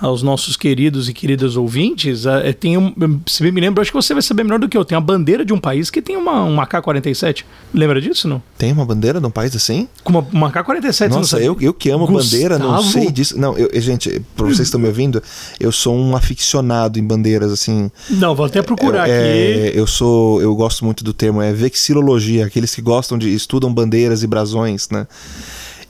Speaker 1: aos nossos queridos e queridas ouvintes, é, tem um, se bem me lembro, acho que você vai saber melhor do que eu, tem a bandeira de um país que tem uma, um AK-47. Lembra disso, não?
Speaker 2: Tem uma bandeira de um país assim?
Speaker 1: Com uma, uma AK-47, não
Speaker 2: Nossa, eu, eu que amo bandeira, não
Speaker 1: Gustavo?
Speaker 2: sei disso. Não, eu, gente, pra vocês que estão me ouvindo, eu sou um aficionado em bandeiras, assim.
Speaker 1: Não, vou até procurar
Speaker 2: eu,
Speaker 1: aqui.
Speaker 2: é, eu sou, eu gosto muito do termo, é vexilologia, aqueles que gostam de estudam bandeiras e brasões, né?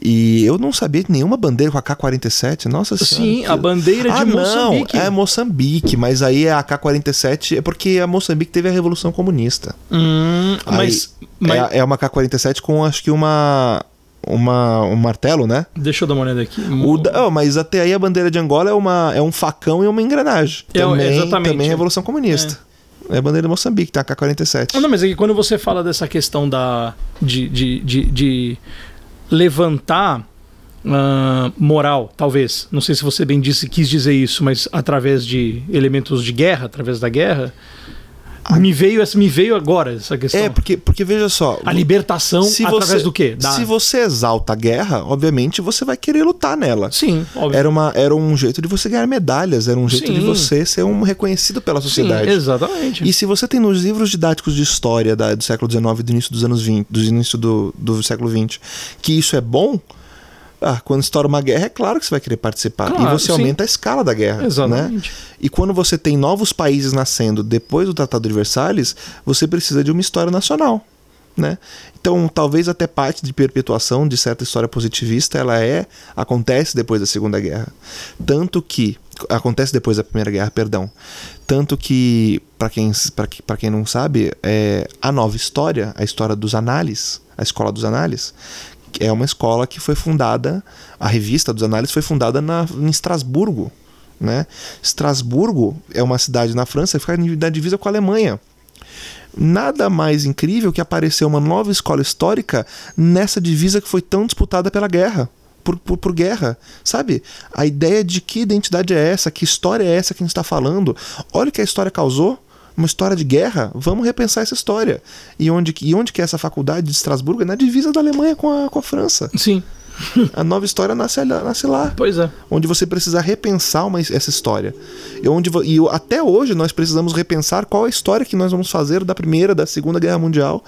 Speaker 2: E eu não sabia de nenhuma bandeira com AK-47. Nossa senhora.
Speaker 1: Sim,
Speaker 2: que-
Speaker 1: a bandeira de
Speaker 2: ah,
Speaker 1: Moçambique.
Speaker 2: Não, é Moçambique, mas aí a AK-47 é porque a Moçambique teve a Revolução Comunista.
Speaker 1: Hum, mas,
Speaker 2: Aí
Speaker 1: mas
Speaker 2: É, é uma AK-47 com acho que uma. Uma, um martelo, né?
Speaker 1: deixa eu dar uma olhada aqui.
Speaker 2: O oh, mas até aí a bandeira de Angola é, uma, é um facão e uma engrenagem.
Speaker 1: É,
Speaker 2: também,
Speaker 1: exatamente.
Speaker 2: também é Revolução Comunista. É. a bandeira de Moçambique, tá? AK-47.
Speaker 1: Ah, Não, mas é que quando você fala dessa questão da de, de, de, de levantar ah, moral, talvez, não sei se você bem disse, quis dizer isso, mas através de elementos de guerra, através da guerra, me veio essa me veio agora essa questão.
Speaker 2: É, porque, porque veja só.
Speaker 1: a libertação através do quê? Da...
Speaker 2: Se você exalta a guerra, obviamente você vai querer lutar nela.
Speaker 1: Sim, óbvio.
Speaker 2: Era, uma, era um jeito de você ganhar medalhas, era um jeito de
Speaker 1: Sim.
Speaker 2: você ser um reconhecido pela
Speaker 1: Sim,
Speaker 2: sociedade.
Speaker 1: exatamente.
Speaker 2: E se você tem nos livros didáticos de história da- do século XIX e do início dos anos 20, do início do, do século XX, que isso é bom, ah, quando estoura uma guerra, é claro que você vai querer participar.
Speaker 1: Claro,
Speaker 2: e você
Speaker 1: sim.
Speaker 2: aumenta a escala da guerra. Né?
Speaker 1: Exatamente.
Speaker 2: E quando você tem novos países nascendo depois do Tratado de Versalhes, você precisa de uma história nacional. Né? Então, talvez até parte de perpetuação de certa história positivista, ela é acontece depois da Segunda Guerra. Tanto que acontece depois da Primeira Guerra, perdão. Tanto que para quem para quem não sabe, é, a nova história, a história dos análises, a escola dos análises, é uma escola que foi fundada, a revista dos análises foi fundada na, em Estrasburgo, né? Estrasburgo é uma cidade na França que fica na divisa com a Alemanha. Nada mais incrível que aparecer uma nova escola histórica nessa divisa que foi tão disputada pela guerra. Por, por, por guerra, sabe? A ideia de que identidade é essa, que história é essa que a gente está falando. Olha o que a história causou, uma história de guerra, vamos repensar essa história. E onde, e onde que é essa faculdade de Estrasburgo? É na divisa da Alemanha com a, com a França.
Speaker 1: Sim,
Speaker 2: A nova história nasce, nasce lá
Speaker 1: pois é.
Speaker 2: onde você precisa repensar uma, essa história. E, onde, e até hoje nós precisamos repensar qual é a história que nós vamos fazer da Primeira, da Segunda Guerra Mundial.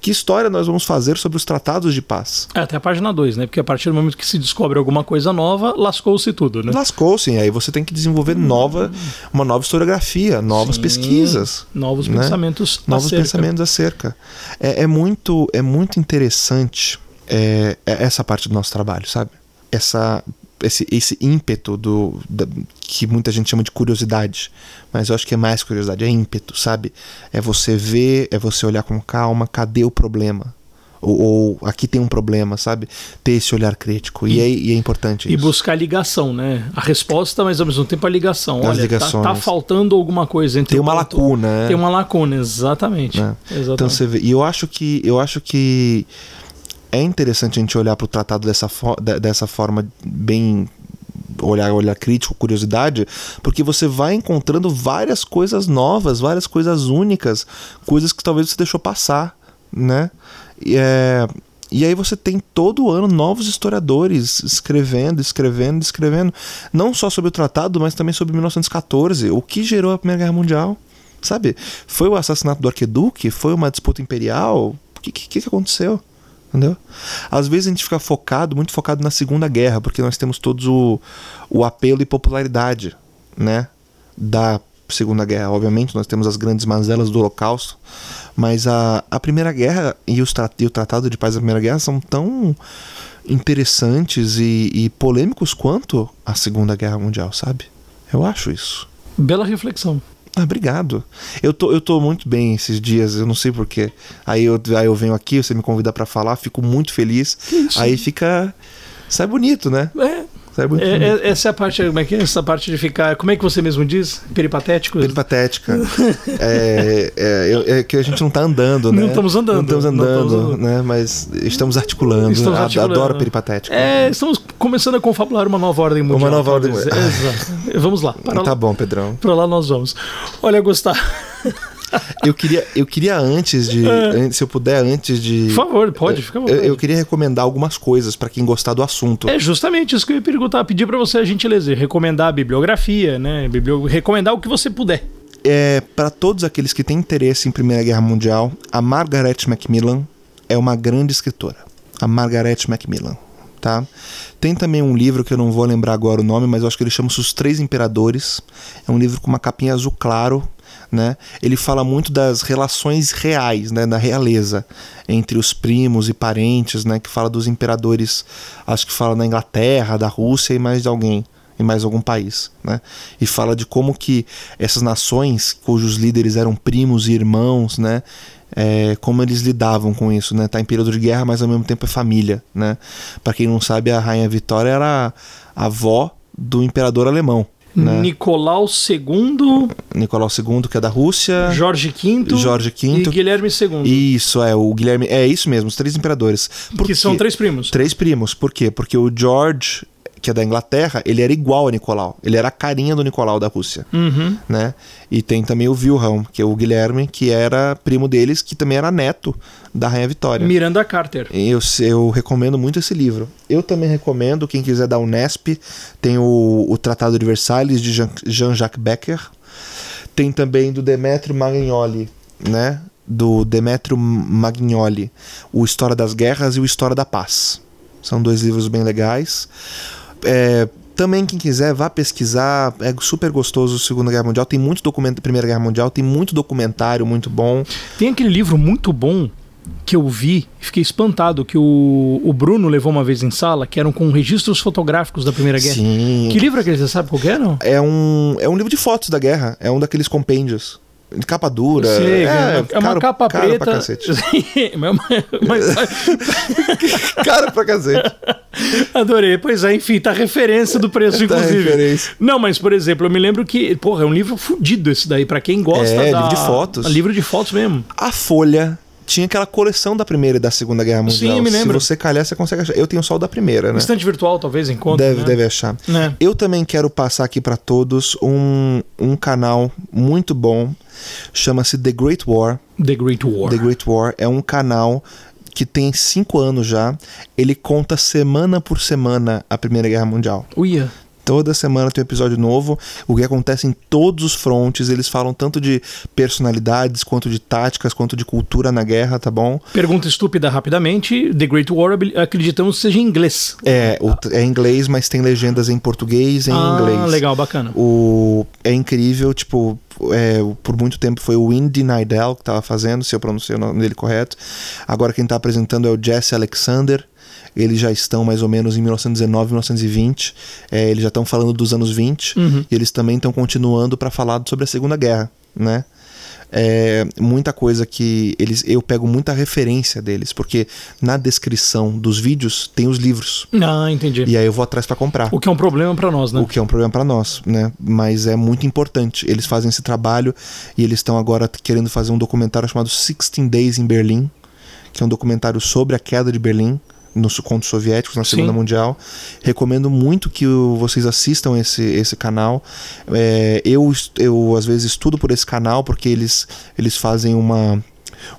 Speaker 2: Que história nós vamos fazer sobre os tratados de paz.
Speaker 1: É, até a página 2, né? Porque a partir do momento que se descobre alguma coisa nova, lascou-se tudo, né?
Speaker 2: Lascou-se, aí você tem que desenvolver nova, uma nova historiografia, novas
Speaker 1: Sim,
Speaker 2: pesquisas.
Speaker 1: Novos
Speaker 2: né?
Speaker 1: pensamentos.
Speaker 2: novos
Speaker 1: acerca.
Speaker 2: pensamentos acerca. É, é muito, é muito interessante é, é essa parte do nosso trabalho, sabe? Essa, esse, esse ímpeto do, da- que muita gente chama de curiosidade, mas eu acho que é mais curiosidade, é ímpeto, sabe? É você ver, é você olhar com calma, cadê o problema? Ou, ou aqui tem um problema, sabe? Ter esse olhar crítico. E, é, e é importante
Speaker 1: E
Speaker 2: isso.
Speaker 1: buscar ligação, né? A resposta, mas ao mesmo tempo a ligação.
Speaker 2: As
Speaker 1: Olha, tá-
Speaker 2: ligações.
Speaker 1: Tá, faltando alguma coisa entre
Speaker 2: Tem uma
Speaker 1: ponto-
Speaker 2: lacuna, né?
Speaker 1: Tem uma lacuna, exatamente.
Speaker 2: né?
Speaker 1: exatamente.
Speaker 2: Então você vê, e eu acho que eu acho que é interessante a gente olhar para o tratado dessa, fo dessa forma bem olhar, olhar crítico, curiosidade, porque você vai encontrando várias coisas novas, várias coisas únicas, coisas que talvez você deixou passar, né? E, é, e aí você tem todo ano novos historiadores escrevendo, escrevendo, escrevendo, não só sobre o tratado, mas também sobre 1914, o que gerou a Primeira Guerra Mundial, sabe? Foi o assassinato do arqueduque? Foi uma disputa imperial? O que, que, que aconteceu? Entendeu? Às vezes a gente fica focado, muito focado na Segunda Guerra, porque nós temos todos o, o apelo e popularidade, né? Da Segunda Guerra. Obviamente, nós temos as grandes mazelas do Holocausto, mas a, a Primeira Guerra e, os, e o Tratado de Paz da Primeira Guerra são tão interessantes e, e polêmicos quanto a Segunda Guerra Mundial, sabe? Eu acho isso.
Speaker 1: Bela reflexão.
Speaker 2: Ah, obrigado. Eu tô, eu tô muito bem esses dias, eu não sei porquê. Aí eu, aí eu venho aqui, você me convida para falar, fico muito feliz. Aí fica. Sai bonito, né?
Speaker 1: É. Sai bonito. É, é, essa é a parte, como é que é? Essa parte de ficar. Como é que você mesmo diz? Peripatético?
Speaker 2: Peripatética. é, é, é, que a gente não tá andando, né?
Speaker 1: Não estamos andando.
Speaker 2: Não estamos andando, não estamos andando. né? Mas estamos articulando. Estamos articulando. Adoro peripatética.
Speaker 1: É, estamos começando a confabular uma nova ordem mundial.
Speaker 2: Uma nova ordem
Speaker 1: mundial. Exato. Vamos lá.
Speaker 2: Para tá lá. bom, Pedrão.
Speaker 1: Para lá nós vamos. Olha, Gustavo.
Speaker 2: Eu queria, eu queria antes de, é. se eu puder, antes de.
Speaker 1: Por favor, pode, fica à
Speaker 2: eu, eu queria recomendar algumas coisas para quem gostar do assunto.
Speaker 1: É justamente isso que eu ia perguntar, pedir para você a gentileza, recomendar a bibliografia, né? Biblio... Recomendar o que você puder.
Speaker 2: É, para todos aqueles que têm interesse em Primeira Guerra Mundial, a Margaret Macmillan é uma grande escritora. A Margaret Macmillan. Tá? Tem também um livro que eu não vou lembrar agora o nome, mas eu acho que ele chama-se Os Três Imperadores. É um livro com uma capinha azul claro, né? Ele fala muito das relações reais, né, da realeza entre os primos e parentes, né, que fala dos imperadores, acho que fala da Inglaterra, da Rússia e mais de alguém em mais algum país, né? E fala de como que essas nações cujos líderes eram primos e irmãos, né? É, como eles lidavam com isso, né? Tá em período de guerra, mas ao mesmo tempo é família, né? Para quem não sabe, a rainha Vitória era a avó do imperador alemão, né?
Speaker 1: Nicolau II.
Speaker 2: Nicolau II, que é da Rússia.
Speaker 1: Jorge V.
Speaker 2: Jorge V.
Speaker 1: E Guilherme II.
Speaker 2: Isso, é. O Guilherme. É isso mesmo, os três imperadores.
Speaker 1: Por que quê? são três primos.
Speaker 2: Três primos. Por quê? Porque o George que é da Inglaterra, ele era igual a Nicolau. Ele era a carinha do Nicolau da Rússia.
Speaker 1: Uhum.
Speaker 2: Né? E tem também o Wilhelm, que é o Guilherme, que era primo deles, que também era neto da Rainha Vitória.
Speaker 1: Miranda Carter.
Speaker 2: Eu, eu recomendo muito esse livro. Eu também recomendo, quem quiser da Unesp, tem o, o Tratado de Versalhes, de Jean-Jacques Becker. Tem também do Demetrio Magnoli, né? Do Demetrio Magnoli, o História das Guerras e o História da Paz. São dois livros bem legais. É, também quem quiser vá pesquisar, é super gostoso Segunda Guerra Mundial, tem muito documento Primeira Guerra Mundial, tem muito documentário muito bom.
Speaker 1: Tem aquele livro muito bom que eu vi, fiquei espantado, que o, o Bruno levou uma vez em sala, que eram com registros fotográficos da Primeira Guerra.
Speaker 2: Sim.
Speaker 1: Que livro é aquele? Você sabe qual é, não?
Speaker 2: É um, é um livro de fotos da guerra, é um daqueles compêndios de capa dura.
Speaker 1: Sei, é, é uma capa
Speaker 2: caro
Speaker 1: preta.
Speaker 2: Pra cacete.
Speaker 1: mas...
Speaker 2: caro pra cacete.
Speaker 1: Adorei. Pois é, enfim, tá referência do preço, tá inclusive.
Speaker 2: Referência.
Speaker 1: Não, mas, por exemplo, eu me lembro que, porra, é um livro fudido esse daí, pra quem gosta.
Speaker 2: É,
Speaker 1: da...
Speaker 2: livro de fotos.
Speaker 1: Livro de fotos mesmo.
Speaker 2: A Folha tinha aquela coleção da Primeira e da Segunda Guerra Mundial.
Speaker 1: Sim, eu me lembro.
Speaker 2: Se você calhar, você consegue achar. Eu tenho só o da Primeira, né?
Speaker 1: Estante virtual, talvez, encontre.
Speaker 2: Deve,
Speaker 1: né?
Speaker 2: deve achar.
Speaker 1: É.
Speaker 2: Eu também quero passar aqui para todos um, um canal muito bom. Chama-se The Great War.
Speaker 1: The Great War.
Speaker 2: The Great War é um canal que tem cinco anos já. Ele conta semana por semana a Primeira Guerra Mundial.
Speaker 1: Uia.
Speaker 2: Toda semana tem um episódio novo. O que acontece em todos os frontes. Eles falam tanto de personalidades, quanto de táticas, quanto de cultura na guerra, tá bom?
Speaker 1: Pergunta estúpida rapidamente. The Great War, acreditamos que seja em inglês.
Speaker 2: É, o, é em inglês, mas tem legendas em português e em
Speaker 1: ah,
Speaker 2: inglês.
Speaker 1: legal, bacana.
Speaker 2: O, é incrível, tipo, é, por muito tempo foi o Indy Nidell que estava fazendo, se eu pronunciei o nome dele correto. Agora quem está apresentando é o Jesse Alexander eles já estão mais ou menos em 1919, 1920. É, eles já estão falando dos anos 20
Speaker 1: Uhum.
Speaker 2: e eles também estão continuando para falar sobre a Segunda Guerra, né? É, muita coisa que eles eu pego muita referência deles, porque na descrição dos vídeos tem os livros.
Speaker 1: Ah, entendi.
Speaker 2: E aí eu vou atrás para comprar.
Speaker 1: O que é um problema para nós, né?
Speaker 2: O que é um problema para nós, né? Mas é muito importante. Eles fazem esse trabalho e eles estão agora querendo fazer um documentário chamado 16 Days in Berlin, que é um documentário sobre a queda de Berlim nos contra os soviéticos na Segunda
Speaker 1: Sim.
Speaker 2: Mundial. Recomendo muito que o- vocês assistam esse, esse canal. É, eu, eu, às vezes, estudo por esse canal porque eles, eles fazem uma.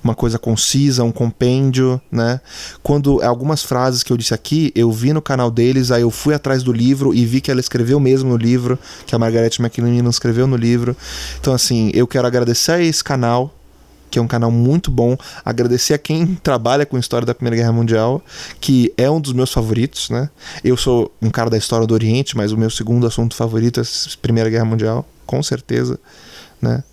Speaker 2: Uma coisa concisa, um compêndio, né? Quando algumas frases que eu disse aqui, eu vi no canal deles, aí eu fui atrás do livro e vi que ela escreveu mesmo no livro, que a Margaret McLennan escreveu no livro. Então, assim, eu quero agradecer a esse canal, que é um canal muito bom. Agradecer a quem trabalha com história da Primeira Guerra Mundial, que é um dos meus favoritos, né? Eu sou um cara da história do Oriente, mas o meu segundo assunto favorito é a Primeira Guerra Mundial, com certeza, né?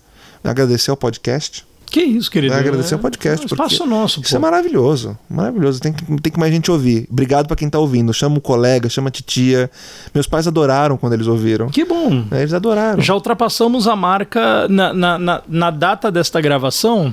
Speaker 2: Agradecer ao podcast.
Speaker 1: Que isso, querido.
Speaker 2: Agradecer
Speaker 1: É,
Speaker 2: ao podcast,
Speaker 1: é um espaço nosso,
Speaker 2: Isso é
Speaker 1: pô.
Speaker 2: maravilhoso, maravilhoso. Tem que, tem que mais gente ouvir. Obrigado pra quem tá ouvindo. Chama o colega, chama a titia. Meus pais adoraram quando eles ouviram.
Speaker 1: Que bom.
Speaker 2: É, Eles adoraram.
Speaker 1: Já ultrapassamos a marca na, na, na, na data desta gravação.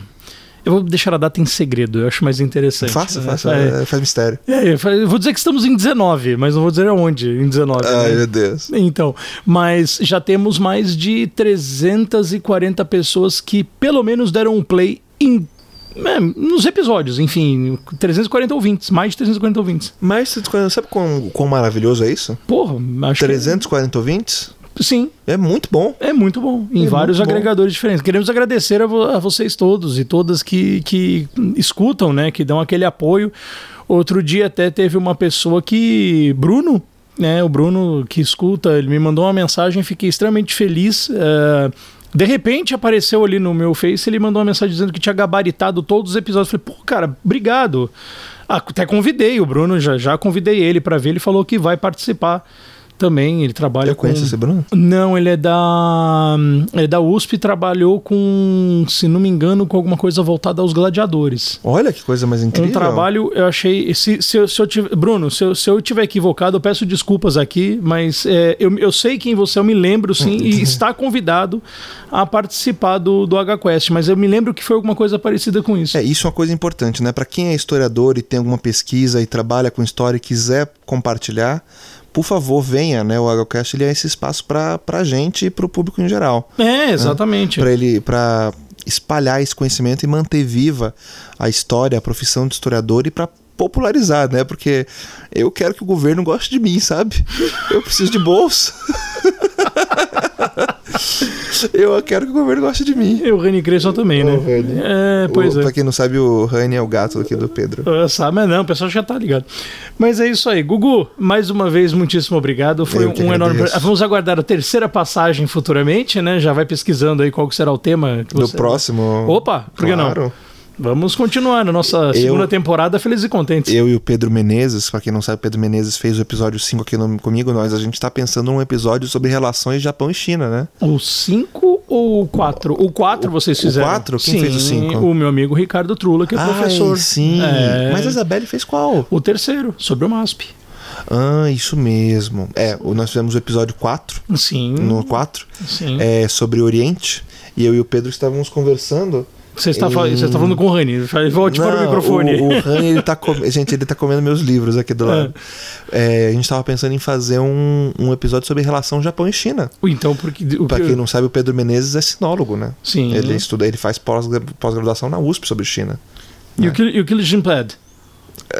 Speaker 1: Eu vou deixar a data em segredo, eu acho mais interessante.
Speaker 2: Faça, faça,
Speaker 1: É,
Speaker 2: é, faz mistério.
Speaker 1: é, eu vou dizer que estamos em 19, mas não vou dizer aonde em 19.
Speaker 2: Ai,
Speaker 1: né?
Speaker 2: meu Deus.
Speaker 1: Então, mas já temos mais de 340 pessoas que pelo menos deram um play em, é, nos episódios, enfim, 340 ouvintes, mais de 340 ouvintes.
Speaker 2: Mas você sabe quão, quão maravilhoso é isso?
Speaker 1: Porra, acho
Speaker 2: 340 ouvintes?
Speaker 1: Sim,
Speaker 2: É muito bom.
Speaker 1: é muito bom. Em
Speaker 2: É
Speaker 1: vários
Speaker 2: muito bom.
Speaker 1: agregadores diferentes. Queremos agradecer a, vo- a vocês todos e todas que, que escutam, né, que dão aquele apoio. Outro dia até teve uma pessoa que Bruno né, o Bruno que escuta, ele me mandou uma mensagem, fiquei extremamente feliz. eh, de repente apareceu ali no meu Face, ele mandou uma mensagem dizendo que tinha gabaritado todos os episódios. Eu falei, pô, cara, obrigado. Até convidei o Bruno, já, já convidei ele para ver, ele falou que vai participar também. Ele trabalha
Speaker 2: Eu
Speaker 1: com.
Speaker 2: conheço esse Bruno?
Speaker 1: Não, ele é da. Ele é da USP e trabalhou com, se não me engano, com alguma coisa voltada aos gladiadores.
Speaker 2: Olha que coisa mais incrível.
Speaker 1: Um trabalho, eu achei. Se, se, eu- se eu tiver, Bruno, se eu, se eu tiver equivocado, eu peço desculpas aqui, mas é, eu, eu sei quem você, é, eu me lembro sim, e está convidado a participar do, do HQuest, mas eu me lembro que foi alguma coisa parecida com isso.
Speaker 2: É, isso é uma coisa importante, né? Para quem é historiador e tem alguma pesquisa e trabalha com história e quiser compartilhar, por favor, venha, né? O AgroCast ele é esse espaço para a gente e para o público em geral.
Speaker 1: É, exatamente.
Speaker 2: Para ele, para espalhar esse conhecimento e manter viva a história, a profissão de historiador e para popularizar, né? Porque eu quero que o governo goste de mim, sabe? Eu preciso de bolsa. eu quero que o governo goste de mim.
Speaker 1: E o Rani Cresson também, né?
Speaker 2: O.
Speaker 1: É, pois
Speaker 2: o,
Speaker 1: é.
Speaker 2: Pra quem não sabe, o Rani é o gato aqui do Pedro.
Speaker 1: Ah, Sabe, mas não, o pessoal já tá ligado. Mas é isso aí. Gugu, mais uma vez, muitíssimo obrigado. Foi
Speaker 2: Eu
Speaker 1: um enorme. Vamos aguardar a terceira passagem futuramente, né? Já vai pesquisando aí qual que será o tema.
Speaker 2: Do
Speaker 1: você-
Speaker 2: próximo.
Speaker 1: Opa, por que não? Vamos continuar na nossa
Speaker 2: Eu-
Speaker 1: segunda temporada Felizes e Contentes.
Speaker 2: Eu e o Pedro Menezes, pra quem não sabe, o Pedro Menezes fez o episódio 5 aqui no- comigo. Nós, a gente tá pensando num episódio sobre relações Japão e China, né?
Speaker 1: O 5 ou o 4? O 4 vocês
Speaker 2: o
Speaker 1: fizeram.
Speaker 2: quatro? Quem
Speaker 1: Sim,
Speaker 2: fez o cinco?
Speaker 1: O meu amigo Ricardo Trula, que é
Speaker 2: Ai,
Speaker 1: professor.
Speaker 2: sim.
Speaker 1: É.
Speaker 2: Mas a Isabelle fez qual?
Speaker 1: O terceiro, sobre o MASP.
Speaker 2: Ah, isso mesmo. É, o- nós fizemos o episódio 4,
Speaker 1: Sim.
Speaker 2: no 4,
Speaker 1: sim.
Speaker 2: é, sobre o Oriente. E eu e o Pedro estávamos conversando.
Speaker 1: Você está, fal-
Speaker 2: Hum.
Speaker 1: você está falando com o Rani. Volte para o
Speaker 2: Não,
Speaker 1: microfone.
Speaker 2: O, o Han, ele tá com... Gente, ele tá comendo meus livros aqui do lado. É, a gente tava pensando em fazer um, um episódio sobre relação Japão e China.
Speaker 1: Então, porque. Que-
Speaker 2: quem não sabe, o Pedro Menezes é sinólogo, né?
Speaker 1: Sim.
Speaker 2: Ele estuda, ele faz pós- pós-graduação na USP sobre China.
Speaker 1: E o que- e o Killing Pad?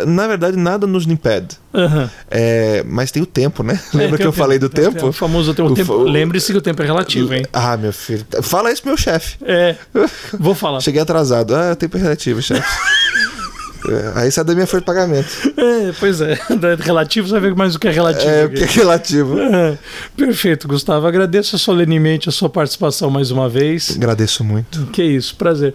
Speaker 2: Na verdade, nada nos impede.
Speaker 1: Aham.
Speaker 2: É, mas tem o tempo, né? Lembra
Speaker 1: É,
Speaker 2: que eu
Speaker 1: o
Speaker 2: falei do
Speaker 1: tem o
Speaker 2: tempo?
Speaker 1: O famoso tem o
Speaker 2: O
Speaker 1: tempo.
Speaker 2: fa- o-
Speaker 1: Lembre-se que o tempo é relativo, hein?
Speaker 2: Ah, meu filho. Fala isso pro meu chefe.
Speaker 1: É. Vou falar.
Speaker 2: Cheguei atrasado. Ah, tempo é relativo, chefe. É, Aí sai da minha folha de pagamento.
Speaker 1: É, pois é. Relativo, você vai ver mais o que é relativo.
Speaker 2: É, o que é relativo.
Speaker 1: É. Perfeito, Gustavo. Agradeço solenemente a sua participação mais uma vez.
Speaker 2: Agradeço muito.
Speaker 1: Que isso, prazer.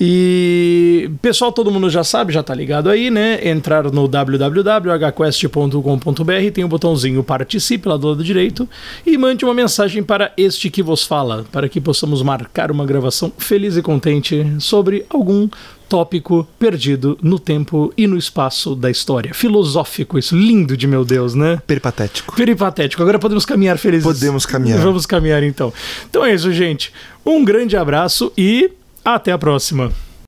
Speaker 1: E pessoal, todo mundo já sabe, já tá ligado aí, né? Entrar no www.hquest.com.br, tem o botãozinho participe lá do lado direito e mande uma mensagem para este que vos fala, para que possamos marcar uma gravação feliz e contente sobre algum tópico perdido no tempo e no espaço da história. Filosófico, isso lindo de meu Deus, né?
Speaker 2: Peripatético.
Speaker 1: Peripatético. Agora podemos caminhar felizes.
Speaker 2: Podemos caminhar.
Speaker 1: Vamos caminhar então. Então é isso, gente. Um grande abraço e até a próxima.